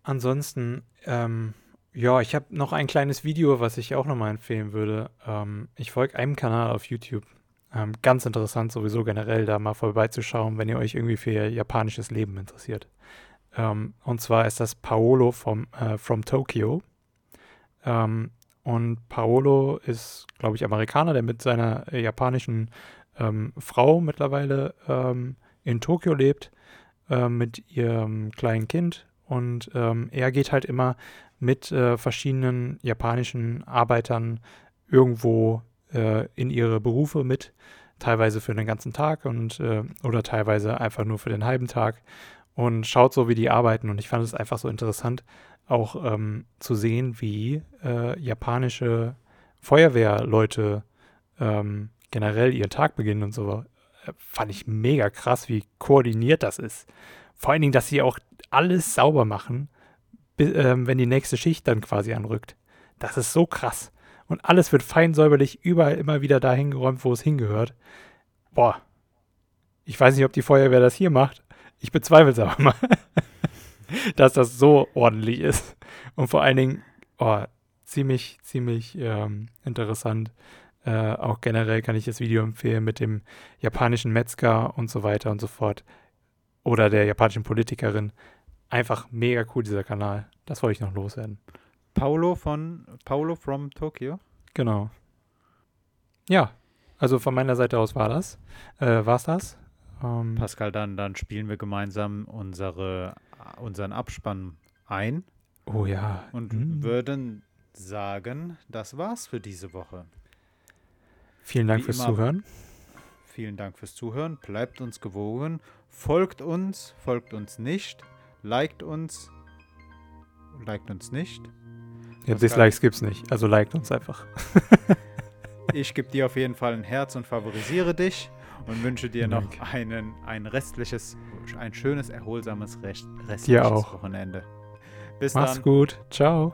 S2: ansonsten, ähm, ja, ich habe noch ein kleines Video, was ich auch nochmal empfehlen würde. Ähm, ich folge einem Kanal auf YouTube, ähm, ganz interessant sowieso generell da mal vorbeizuschauen, wenn ihr euch irgendwie für japanisches Leben interessiert. Ähm, und zwar ist das Paolo vom, äh, from Tokyo. Ähm, und Paolo ist, glaube ich, Amerikaner, der mit seiner äh, japanischen ähm, Frau mittlerweile ähm, in Tokio lebt, äh, mit ihrem kleinen Kind. Und ähm, er geht halt immer mit äh, verschiedenen japanischen Arbeitern irgendwo äh, in ihre Berufe mit, teilweise für den ganzen Tag und äh, oder teilweise einfach nur für den halben Tag und schaut so, wie die arbeiten. Und ich fand es einfach so interessant, auch ähm, zu sehen, wie äh, japanische Feuerwehrleute ähm, generell ihren Tag beginnen und so. Äh, fand ich mega krass, wie koordiniert das ist. Vor allen Dingen, dass sie auch alles sauber machen, äh, wenn die nächste Schicht dann quasi anrückt. Das ist so krass. Und alles wird fein säuberlich überall immer wieder dahin geräumt, wo es hingehört. Boah. Ich weiß nicht, ob die Feuerwehr das hier macht. Ich bezweifle es aber mal, dass das so ordentlich ist. Und vor allen Dingen, oh, ziemlich, ziemlich ähm, interessant. Äh, auch generell kann ich das Video empfehlen mit dem japanischen Metzger und so weiter und so fort. Oder der japanischen Politikerin. Einfach mega cool, dieser Kanal. Das wollte ich noch loswerden.
S1: Paulo von Paulo from Tokyo.
S2: Genau. Ja, also von meiner Seite aus war das. Äh, war's das?
S1: Ähm, Pascal, dann, dann spielen wir gemeinsam unsere, unseren Abspann ein.
S2: Oh ja.
S1: Und hm. würden sagen, das war's für diese Woche.
S2: Vielen Dank Wie fürs immer, Zuhören.
S1: Vielen Dank fürs Zuhören. Bleibt uns gewogen. Folgt uns, folgt uns nicht. Liked uns, liked uns nicht.
S2: Ja, Dislikes gibt's nicht. Also liked uns einfach.
S1: ich gebe dir auf jeden Fall ein Herz und favorisiere dich und wünsche dir noch einen, ein restliches, ein schönes, erholsames Rest, restliches
S2: dir auch.
S1: Wochenende.
S2: Bis Mach's dann. gut. Ciao.